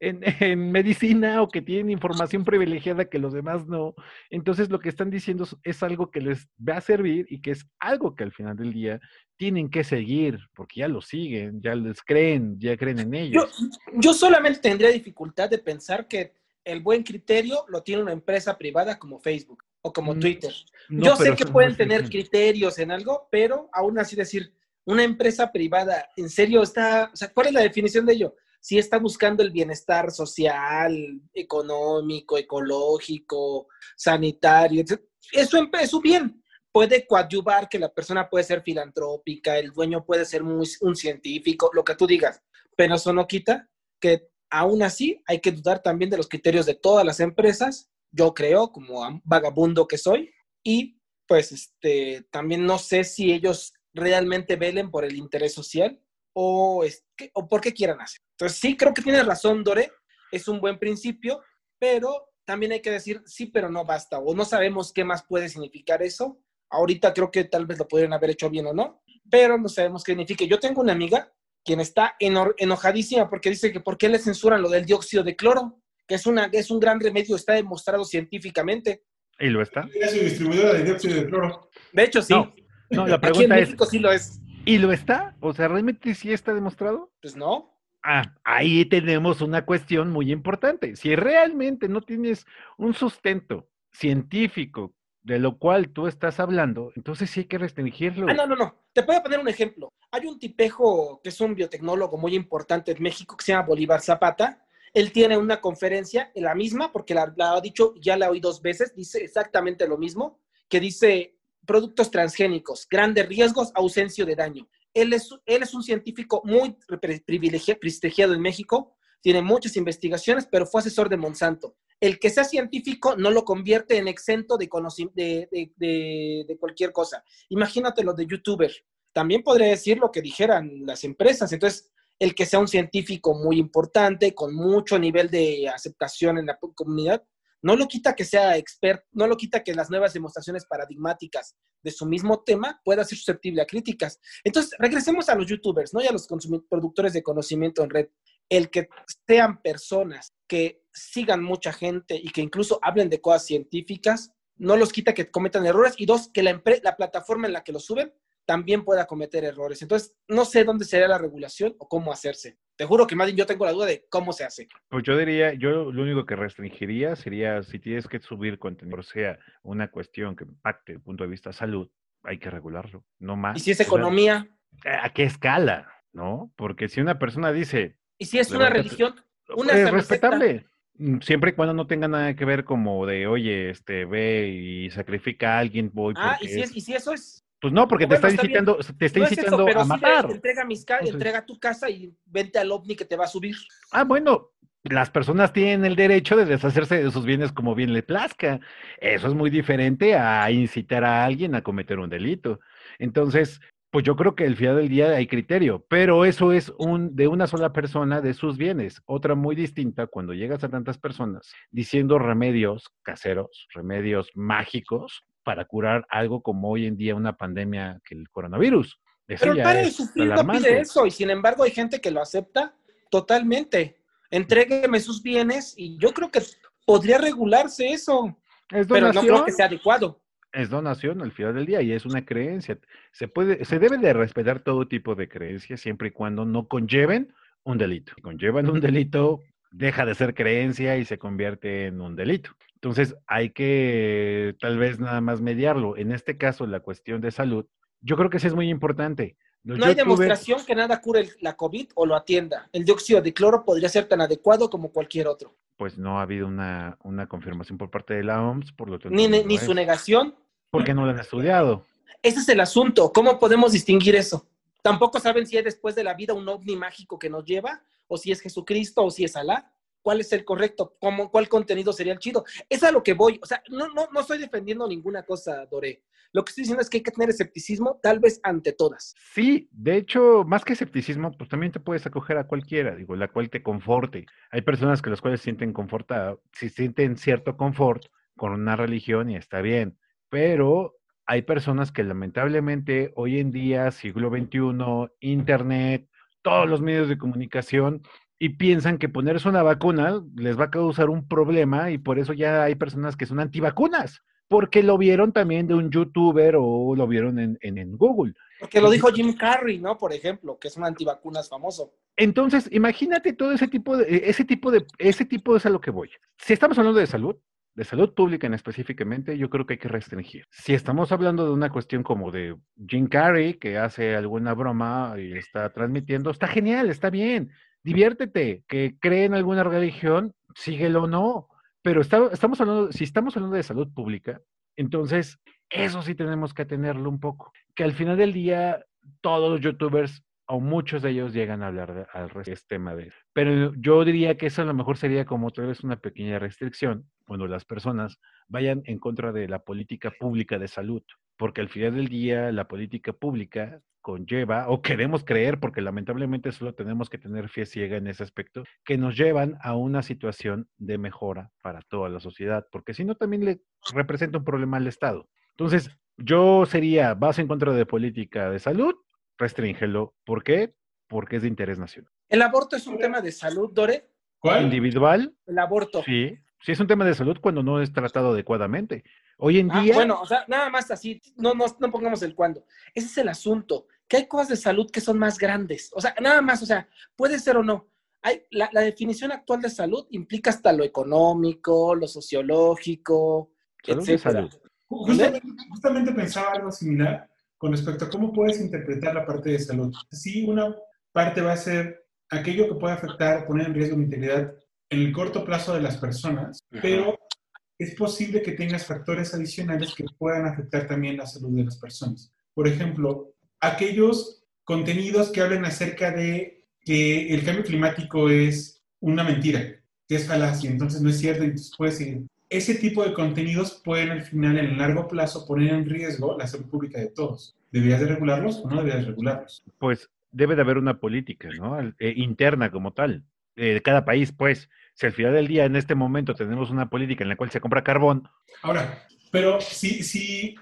en, medicina o que tienen información privilegiada que los demás no. Entonces lo que están diciendo es algo que les va a servir y que es algo que al final del día tienen que seguir, porque ya lo siguen, ya les creen, ya creen en ellos. Yo, yo solamente tendría dificultad de pensar que el buen criterio lo tiene una empresa privada como Facebook o como mm, Twitter. Yo sé que pueden tener criterios en algo, pero aún así decir, una empresa privada, ¿en serio está, o sea, cuál es la definición de ello? Si está buscando el bienestar social, económico, ecológico, sanitario, eso es su bien. Puede coadyuvar que la persona puede ser filantrópica, el dueño puede ser muy, un científico, lo que tú digas, pero eso no quita que aún así hay que dudar también de los criterios de todas las empresas yo creo, como vagabundo que soy, y pues este, también no sé si ellos realmente velen por el interés social o, es, o por qué quieran hacer. Entonces sí, creo que tienes razón, Dore, es un buen principio, pero también hay que decir sí, pero no basta, o no sabemos qué más puede significar eso. Ahorita creo que tal vez lo pudieran haber hecho bien o no, pero no sabemos qué significa. Yo tengo una amiga quien está enojadísima porque dice que por qué le censuran lo del dióxido de cloro que es, una, es un gran remedio, está demostrado científicamente. ¿Y lo está? Es distribuidora de dióxido de cloro. De hecho, sí. No, la pregunta Aquí en México sí lo es. ¿Y lo está? O sea, ¿realmente sí está demostrado? Pues no. Ah, ahí tenemos una cuestión muy importante. Si realmente no tienes un sustento científico de lo cual tú estás hablando, entonces sí hay que restringirlo. Ah, no, no, no. Te puedo poner un ejemplo. Hay un tipejo que es un biotecnólogo muy importante en México que se llama Bolívar Zapata, él tiene una conferencia, en la misma, porque la, ha dicho, ya la oí dos veces, dice exactamente lo mismo, que dice productos transgénicos, grandes riesgos, ausencia de daño. Él es, él es un científico muy privilegiado en México, tiene muchas investigaciones, pero fue asesor de Monsanto. El que sea científico no lo convierte en exento de, de, de, de cualquier cosa. Imagínate lo de youtuber. También podría decir lo que dijeran las empresas. Entonces, el que sea un científico muy importante, con mucho nivel de aceptación en la comunidad, no lo quita que sea experto, no lo quita que las nuevas demostraciones paradigmáticas de su mismo tema pueda ser susceptible a críticas. Entonces, regresemos a los youtubers, ¿no? Y a los productores de conocimiento en red. El que sean personas que sigan mucha gente y que incluso hablen de cosas científicas, no los quita que cometan errores. Y dos, que la, la plataforma en la que lo suben también pueda cometer errores. Entonces, no sé dónde sería la regulación o cómo hacerse. Te juro que más bien yo tengo la duda de cómo se hace. Pues yo diría, yo lo único que restringiría sería si tienes que subir contenido, o sea, una cuestión que impacte desde el punto de vista salud, hay que regularlo, no más. ¿Y si es economía? ¿A qué escala? ¿No? Porque si una persona dice... ¿Y si es una religión? Una es respetable. Mm, siempre y cuando no tenga nada que ver como de, oye, este, ve y sacrifica a alguien, voy. Ah, ¿y si, es, ¿y si eso es? Pues no, porque te está incitando, te está incitando a matar. entrega, mis entrega tu casa y vente al ovni que te va a subir. Ah, bueno, las personas tienen el derecho de deshacerse de sus bienes como bien le plazca. Eso es muy diferente a incitar a alguien a cometer un delito. Entonces, pues yo creo que el final del día hay criterio, pero eso es un de una sola persona de sus bienes. Otra muy distinta cuando llegas a tantas personas diciendo remedios caseros, remedios mágicos para curar algo como hoy en día una pandemia que el coronavirus. pero el padre de sufrir no pide eso y sin embargo hay gente que lo acepta totalmente entrégueme sus bienes y yo creo que podría regularse eso. pero no creo que sea adecuado. Es donación al final del día y es una creencia. Se puede, se debe de respetar todo tipo de creencias siempre y cuando no conlleven un delito. Si conllevan un delito, deja de ser creencia y se convierte en un delito. Entonces hay que tal vez nada más mediarlo. En este caso, la cuestión de salud, yo creo que sí es muy importante no hay demostración que nada cure la COVID o lo atienda. El dióxido de cloro podría ser tan adecuado como cualquier otro. Pues no ha habido una, confirmación por parte de la OMS, por lo tanto. Ni, ni su negación. Porque no lo han estudiado. Ese es el asunto. ¿Cómo podemos distinguir eso? Tampoco saben si es después de la vida un ovni mágico que nos lleva, o si es Jesucristo, o si es Alá. ¿Cuál es el correcto? ¿Cómo, ¿Cuál contenido sería el chido? Es a lo que voy. O sea, no, no, no estoy defendiendo ninguna cosa, Doré. Lo que estoy diciendo es que hay que tener escepticismo, tal vez ante todas. Sí, de hecho, más que escepticismo, pues también te puedes acoger a cualquiera, digo, la cual te conforte. Hay personas que las cuales sienten confortado, si sienten cierto confort con una religión y está bien, pero hay personas que lamentablemente hoy en día, siglo XXI, Internet, todos los medios de comunicación, y piensan que ponerse una vacuna les va a causar un problema y por eso ya hay personas que son antivacunas porque lo vieron también de un youtuber o lo vieron en, en, Google. Porque lo dijo Jim Carrey, ¿no? Por ejemplo, que es un antivacunas famoso. Entonces, imagínate todo ese tipo de, e, ese tipo de, ese tipo es a lo que voy. Si estamos hablando de salud, de salud pública en específicamente, yo creo que hay que restringir. Si estamos hablando de una cuestión como de Jim Carrey, que hace alguna broma y está transmitiendo, está genial, está bien, diviértete, que cree en alguna religión, síguelo o no. Pero estamos hablando, si estamos hablando de salud pública, entonces eso sí tenemos que tenerlo un poco. Que al final del día, todos los youtubers o muchos de ellos llegan a hablar al este tema de Pero yo diría que eso a lo mejor sería como otra vez una pequeña restricción cuando las personas vayan en contra de la política pública de salud, porque al final del día la política pública conlleva, o queremos creer, porque lamentablemente solo tenemos que tener fe ciega en ese aspecto, que nos llevan a una situación de mejora para toda la sociedad, porque si no también le representa un problema al Estado. Entonces, yo sería, vas en contra de política de salud, restríngelo. ¿Por qué? Porque es de interés nacional. ¿El aborto es un tema de salud, Dore? ¿Cuál? Individual. El aborto. Sí, sí es un tema de salud cuando no es tratado adecuadamente. Hoy en ah, día. Bueno, o sea, nada más así, no, no, no pongamos el cuándo. Ese es el asunto, que hay cosas de salud que son más grandes. O sea, nada más, o sea, puede ser o no. Hay, la, definición actual de salud implica hasta lo económico, lo sociológico, etc. Justamente, pensaba algo similar con respecto a cómo puedes interpretar la parte de salud. Sí, una parte va a ser aquello que puede afectar, poner en riesgo la integridad en el corto plazo de las personas, pero es posible que tengas factores adicionales que puedan afectar también la salud de las personas. Por ejemplo, aquellos contenidos que hablen acerca de que el cambio climático es una mentira, que es falacia, entonces no es cierto, entonces puede seguir. Ese tipo de contenidos pueden al final, en el largo plazo, poner en riesgo la salud pública de todos. ¿Deberías de regularlos o no deberías regularlos? Pues debe de haber una política, ¿no? Eh, interna como tal, eh, de cada país, pues si al final del día, en este momento, tenemos una política en la cual se compra carbón. Ahora, pero si, si,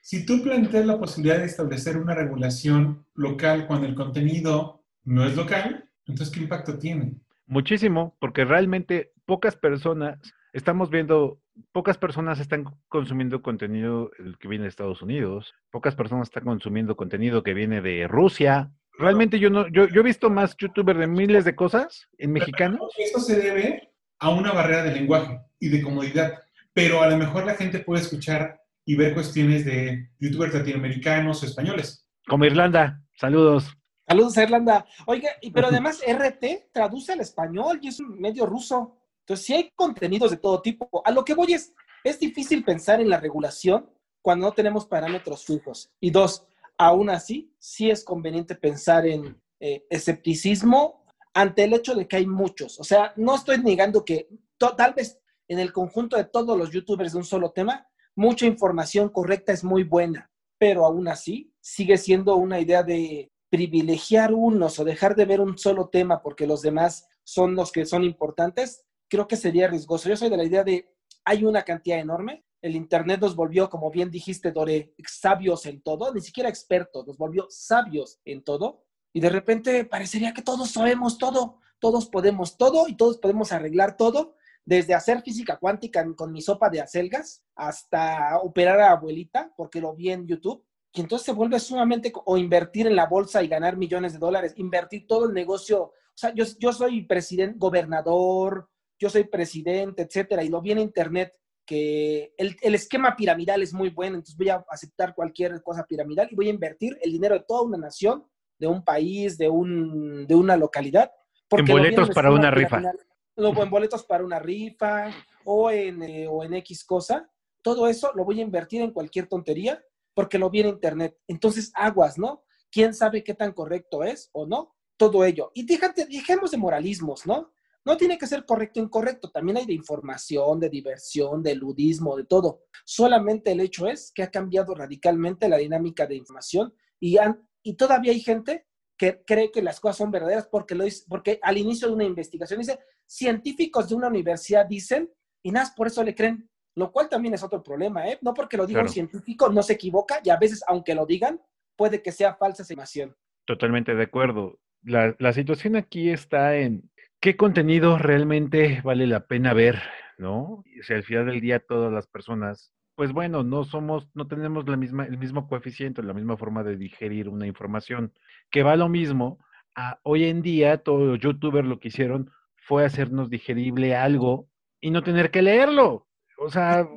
si tú planteas la posibilidad de establecer una regulación local cuando el contenido no es local, entonces, ¿qué impacto tiene? Muchísimo, porque realmente pocas personas, estamos viendo, pocas personas están consumiendo contenido que viene de Estados Unidos, pocas personas están consumiendo contenido que viene de Rusia, Realmente yo no, yo, yo he visto más youtubers de miles de cosas en mexicano. Eso se debe a una barrera de lenguaje y de comodidad. Pero a lo mejor la gente puede escuchar y ver cuestiones de youtubers latinoamericanos o españoles. Como Irlanda. Saludos. Saludos a Irlanda. Oiga, pero además RT traduce al español y es un medio ruso. Entonces, si hay contenidos de todo tipo. A lo que voy es, es difícil pensar en la regulación cuando no tenemos parámetros fijos. Y dos, aún así, sí es conveniente pensar en eh, escepticismo ante el hecho de que hay muchos. O sea, no estoy negando que tal vez en el conjunto de todos los youtubers de un solo tema, mucha información correcta es muy buena, pero aún así sigue siendo una idea de privilegiar unos o dejar de ver un solo tema porque los demás son los que son importantes, creo que sería riesgoso. Yo soy de la idea de hay una cantidad enorme. El Internet nos volvió, como bien dijiste, Dore, sabios en todo, ni siquiera expertos, nos volvió sabios en todo. Y de repente parecería que todos sabemos todo, todos podemos todo y todos podemos arreglar todo, desde hacer física cuántica con mi sopa de acelgas hasta operar a abuelita, porque lo vi en YouTube. Y entonces se vuelve sumamente, o invertir en la bolsa y ganar millones de dólares, invertir todo el negocio. O sea, yo, yo soy presidente, gobernador, yo soy presidente, etcétera, y lo vi en internet que el, el, esquema piramidal es muy bueno, entonces voy a aceptar cualquier cosa piramidal y voy a invertir el dinero de toda una nación, de un país, de, un, de una localidad. En boletos para una rifa o en boletos para una rifa o en, eh, o en X cosa, todo eso lo voy a invertir en cualquier tontería porque lo vi en internet. Entonces, aguas, ¿no? ¿Quién sabe qué tan correcto es o no? Todo ello. Y déjate, dejemos de moralismos, ¿no? No tiene que ser correcto o incorrecto, también hay de información, de diversión, de ludismo, de todo. Solamente el hecho es que ha cambiado radicalmente la dinámica de información y, y todavía hay gente que cree que las cosas son verdaderas porque, lo dice, porque al inicio de una investigación dice, científicos de una universidad dicen, y nada, por eso le creen, lo cual también es otro problema, ¿eh? No porque lo diga un científico, no se equivoca, y a veces, aunque lo digan, puede que sea falsa información. Totalmente de acuerdo. La, la situación aquí está en qué contenido realmente vale la pena ver, ¿no? Si al final del día todas las personas pues bueno, no somos, no tenemos la misma, el mismo coeficiente, la misma forma de digerir una información, que va lo mismo. A, hoy en día, todos los youtubers lo que hicieron fue hacernos digerible algo y no tener que leerlo. O sea,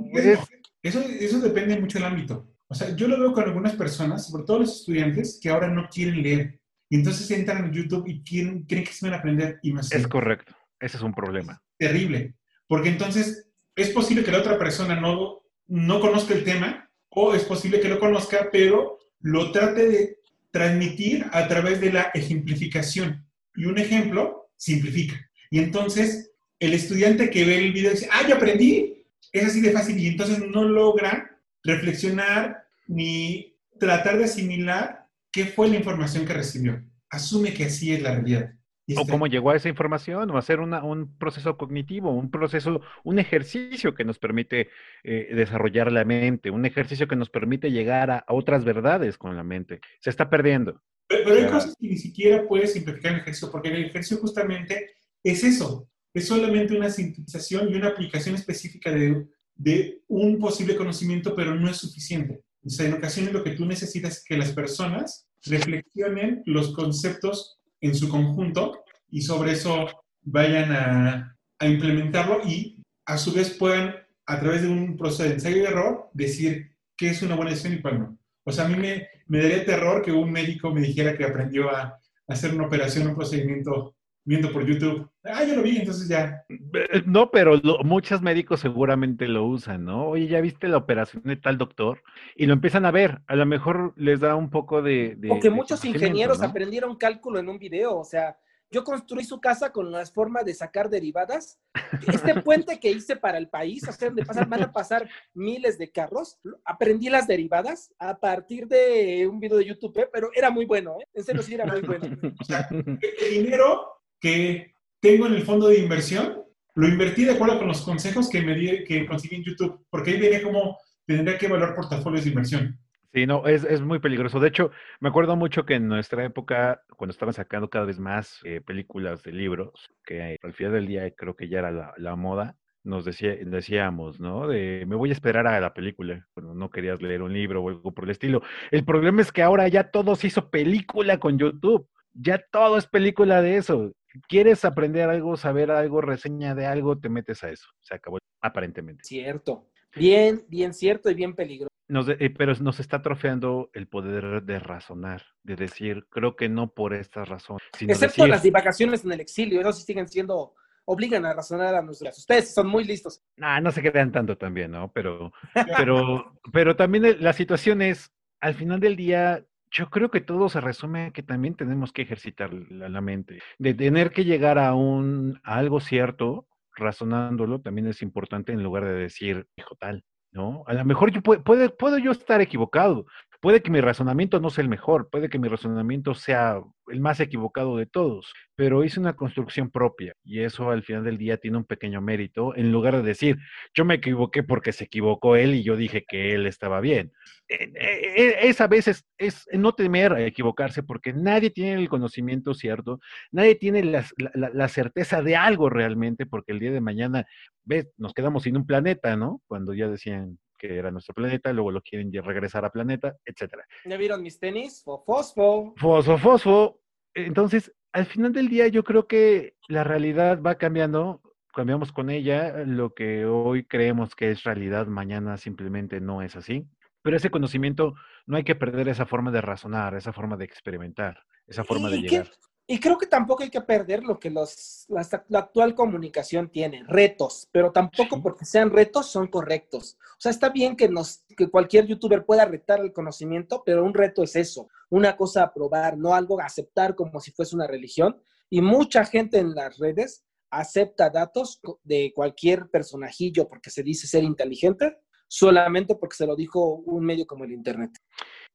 eso, eso depende mucho del ámbito. O sea, yo lo veo con algunas personas, sobre todo los estudiantes, que ahora no quieren leer. Y entonces entran en YouTube y quieren, creen que se van a aprender y más. Es correcto. Ese es un problema. terrible. Porque entonces es posible que la otra persona no no conozca el tema o es posible que lo conozca, pero lo trate de transmitir a través de la ejemplificación. Y un ejemplo simplifica. Y entonces el estudiante que ve el video dice, ah, ya aprendí, es así de fácil. Y entonces no logra reflexionar ni tratar de asimilar qué fue la información que recibió. Asume que así es la realidad. O cómo llegó a esa información, o hacer un proceso cognitivo, un proceso, un ejercicio que nos permite eh, desarrollar la mente, un ejercicio que nos permite llegar a, otras verdades con la mente. Se está perdiendo. Pero, hay cosas que ni siquiera puedes simplificar el ejercicio, porque el ejercicio justamente es eso, es solamente una sintetización y una aplicación específica de, de un posible conocimiento, pero no es suficiente. O sea, en ocasiones lo que tú necesitas es que las personas reflexionen los conceptos en su conjunto y sobre eso vayan a, implementarlo y a su vez puedan, a través de un proceso de ensayo y error, decir qué es una buena decisión y cuál no. O sea, a mí me, me daría terror que un médico me dijera que aprendió a, hacer una operación, un procedimiento viendo por YouTube. Ah, yo lo vi, entonces ya. Eh, no, pero muchos médicos seguramente lo usan, ¿no? Oye, ¿ya viste la operación de tal doctor? Y lo empiezan a ver. A lo mejor les da un poco de... de Porque muchos ingenieros aprendieron cálculo en un video, o sea, yo construí su casa con las formas de sacar derivadas. Este puente que hice para el país, o sea, donde pasan, van a pasar miles de carros, aprendí las derivadas a partir de un video de YouTube, ¿eh? pero era muy bueno, ¿eh? En serio, sí era muy bueno. O sea, el dinero que tengo en el fondo de inversión, lo invertí de acuerdo con los consejos que, me di, que conseguí en YouTube, porque ahí viene cómo tendría que evaluar portafolios de inversión. Sí, no, es, es, muy peligroso. De hecho, me acuerdo mucho que en nuestra época, cuando estaban sacando cada vez más eh, películas de libros, que al final del día creo que ya era la, la moda, nos decía, decíamos, ¿no? De me voy a esperar a la película, cuando no querías leer un libro o algo por el estilo. El problema es que ahora ya todo se hizo película con YouTube. Ya todo es película de eso quieres aprender algo, saber algo, reseña de algo, te metes a eso. Se acabó, aparentemente. Cierto. Bien, bien cierto y bien peligroso. Eh, pero nos está atrofiando el poder de razonar, de decir, creo que no por esta razón. Excepto las divagaciones en el exilio, eso sí siguen siendo obligan a razonar a nuestros. Ustedes son muy listos. Nah, no se crean tanto también, ¿no? Pero, pero, pero también la situación es, al final del día, yo creo que todo se resume a que también tenemos que ejercitar la, mente. De tener que llegar a un a algo cierto, razonándolo, también es importante en lugar de decir, hijo tal, ¿no? A lo mejor yo puede, puede, puedo yo estar equivocado, puede que mi razonamiento no sea el mejor, puede que mi razonamiento sea el más equivocado de todos, pero hice una construcción propia y eso al final del día tiene un pequeño mérito en lugar de decir, yo me equivoqué porque se equivocó él y yo dije que él estaba bien. Eh, eh, es a veces es no temer a equivocarse porque nadie tiene el conocimiento cierto, nadie tiene la, la, la certeza de algo realmente porque el día de mañana, ves, nos quedamos sin un planeta, ¿no? Cuando ya decían que era nuestro planeta, luego lo quieren regresar a planeta, etcétera. ¿Ya vieron mis tenis? Fosfo. Fosfo, fosfo. Entonces, al final del día yo creo que la realidad va cambiando, cambiamos con ella, lo que hoy creemos que es realidad, mañana simplemente no es así. Pero ese conocimiento no hay que perder esa forma de razonar, esa forma de experimentar, esa forma de llegar. ¿Qué? Y creo que tampoco hay que perder lo que los, la, la actual comunicación tiene, retos, pero tampoco porque sean retos son correctos. O sea, está bien que, nos, que cualquier youtuber pueda retar el conocimiento, pero un reto es eso, una cosa a probar, no algo a aceptar como si fuese una religión. Y mucha gente en las redes acepta datos de cualquier personajillo porque se dice ser inteligente, solamente porque se lo dijo un medio como el Internet.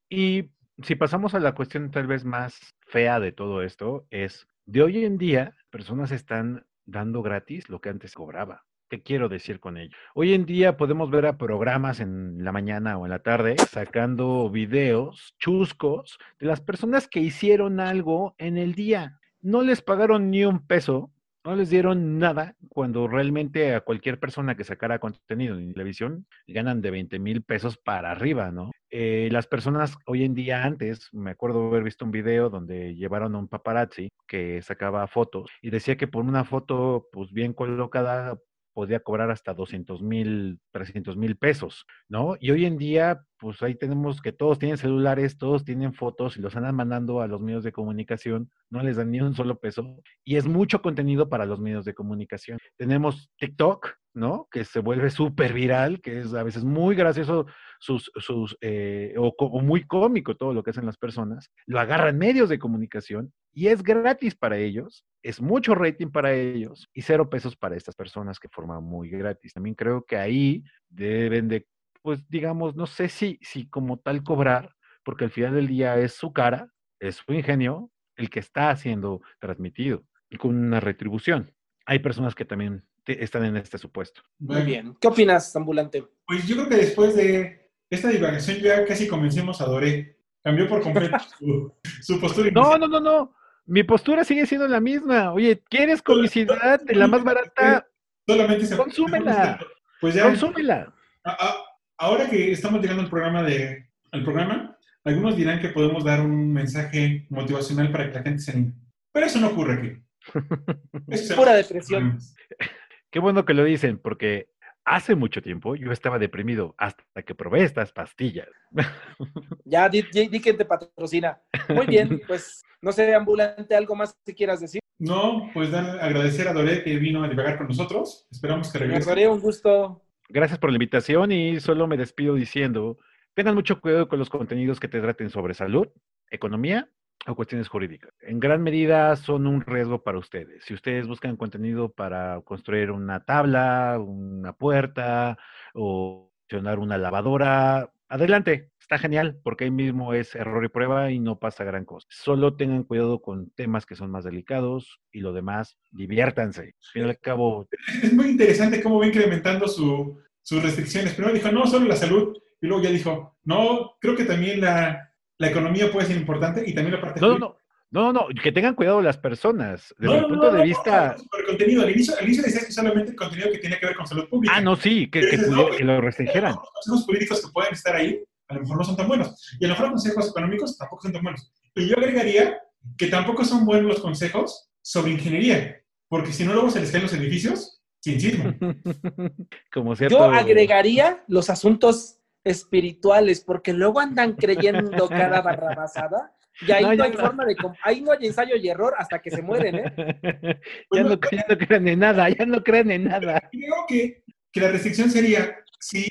Y si pasamos a la cuestión tal vez más fea de todo esto, es de hoy en día, personas están dando gratis lo que antes cobraba. ¿Qué quiero decir con ello? Hoy en día podemos ver a programas en la mañana o en la tarde sacando videos chuscos de las personas que hicieron algo en el día. No les pagaron ni un peso, no les dieron nada cuando realmente a cualquier persona que sacara contenido en televisión ganan de 20 mil pesos para arriba, ¿no? Eh, las personas hoy en día antes, me acuerdo haber visto un video donde llevaron a un paparazzi que sacaba fotos y decía que por una foto pues bien colocada podía cobrar hasta 200 mil, 300 mil pesos, ¿no? Y hoy en día, pues ahí tenemos que todos tienen celulares, todos tienen fotos y los andan mandando a los medios de comunicación, no les dan ni un solo peso. Y es mucho contenido para los medios de comunicación. Tenemos TikTok, ¿no? Que se vuelve súper viral, que es a veces muy gracioso sus, sus eh, o, o, muy cómico todo lo que hacen las personas. Lo agarran medios de comunicación y es gratis para ellos, es mucho rating para ellos y cero pesos para estas personas que forman muy gratis. También creo que ahí deben de, pues digamos, no sé si, si como tal cobrar, porque al final del día es su cara, es su ingenio el que está siendo transmitido y con una retribución. Hay personas que también están en este supuesto. Muy bien. ¿Qué opinas, ambulante? Pues yo creo que después de esta divagación ya casi convencimos a Doré. Cambió por completo su, su postura. No, no, no, no. Mi postura sigue siendo la misma. Oye, ¿quieres comicidad de la más barata? Solamente se consúmela. Pues ya. Consúmela. A, a, ahora que estamos llegando al programa de al programa, algunos dirán que podemos dar un mensaje motivacional para que la gente se anime. Pero eso no ocurre aquí. Es pura depresión. Qué bueno que lo dicen, porque hace mucho tiempo yo estaba deprimido hasta que probé estas pastillas. Ya, di, di, di que te patrocina. Muy bien, pues no sé, ambulante, ¿algo más que quieras decir? No, pues dan, agradecer a Doré que vino a divagar con nosotros. Esperamos que regrese. Doré, un gusto. Gracias por la invitación y solo me despido diciendo, tengan mucho cuidado con los contenidos que te traten sobre salud, economía o cuestiones jurídicas. En gran medida son un riesgo para ustedes. Si ustedes buscan contenido para construir una tabla, una puerta o funcionar una lavadora, adelante, está genial, porque ahí mismo es error y prueba y no pasa gran cosa. Solo tengan cuidado con temas que son más delicados y lo demás, diviértanse. Al fin y al cabo. Es muy interesante cómo va incrementando su, sus restricciones. Primero dijo, no, solo la salud, y luego ya dijo, no, creo que también la, la economía puede ser importante y también la parte no, no, no, no, que tengan cuidado las personas. Desde no, el punto no, de vista. No, el contenido, al inicio, al inicio decías que solamente el contenido que tiene que ver con salud pública. Ah, no, sí, que, que, que lo restringieran. Los consejos políticos que pueden estar ahí, a lo mejor no son tan buenos. Y a lo mejor los consejos económicos tampoco son tan buenos. Y yo agregaría que tampoco son buenos los consejos sobre ingeniería, porque si no, luego se les caen los edificios sin sismo. Como cierto... Yo agregaría los asuntos espirituales, porque luego andan creyendo cada barrabasada Y ahí No, no, hay no. forma de... Ahí no hay ensayo y error hasta que se mueren, ¿eh? ya, no, ya no crean en nada, ya no crean en nada. Creo que, que la restricción sería, si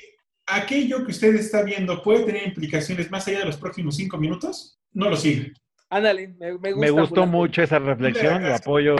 aquello que usted está viendo puede tener implicaciones más allá de los próximos cinco minutos, no lo siga. Ándale, me, me gusta. Me gustó mucho esa reflexión, lo caso. apoyo.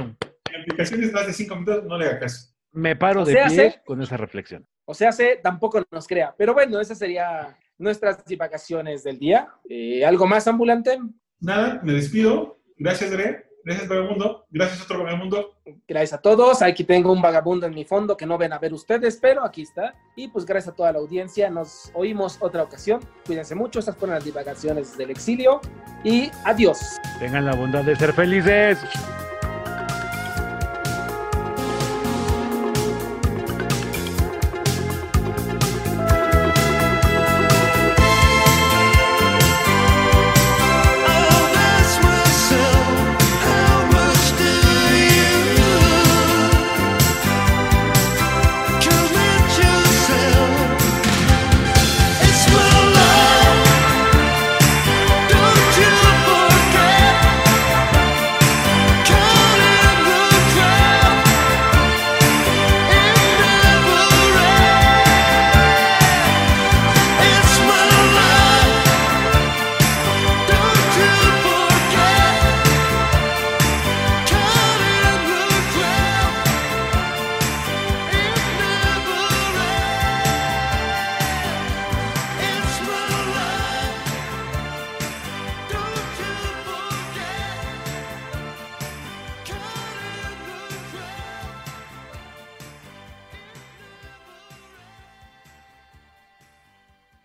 Si implicaciones más de cinco minutos, no le haga caso. Me paro O de sea, pie con esa reflexión. O sea, se tampoco nos crea. Pero bueno, esas serían nuestras divagaciones del día. Eh, ¿Algo más, ambulante? Nada, me despido. Gracias, Dre. Gracias, Vagamundo. Gracias, otro Vagamundo. Gracias a todos. Aquí tengo un vagabundo en mi fondo que no ven a ver ustedes, pero aquí está. Y pues gracias a toda la audiencia. Nos oímos otra ocasión. Cuídense mucho. Estas fueron las divagaciones del exilio. Y adiós. Tengan la bondad de ser felices.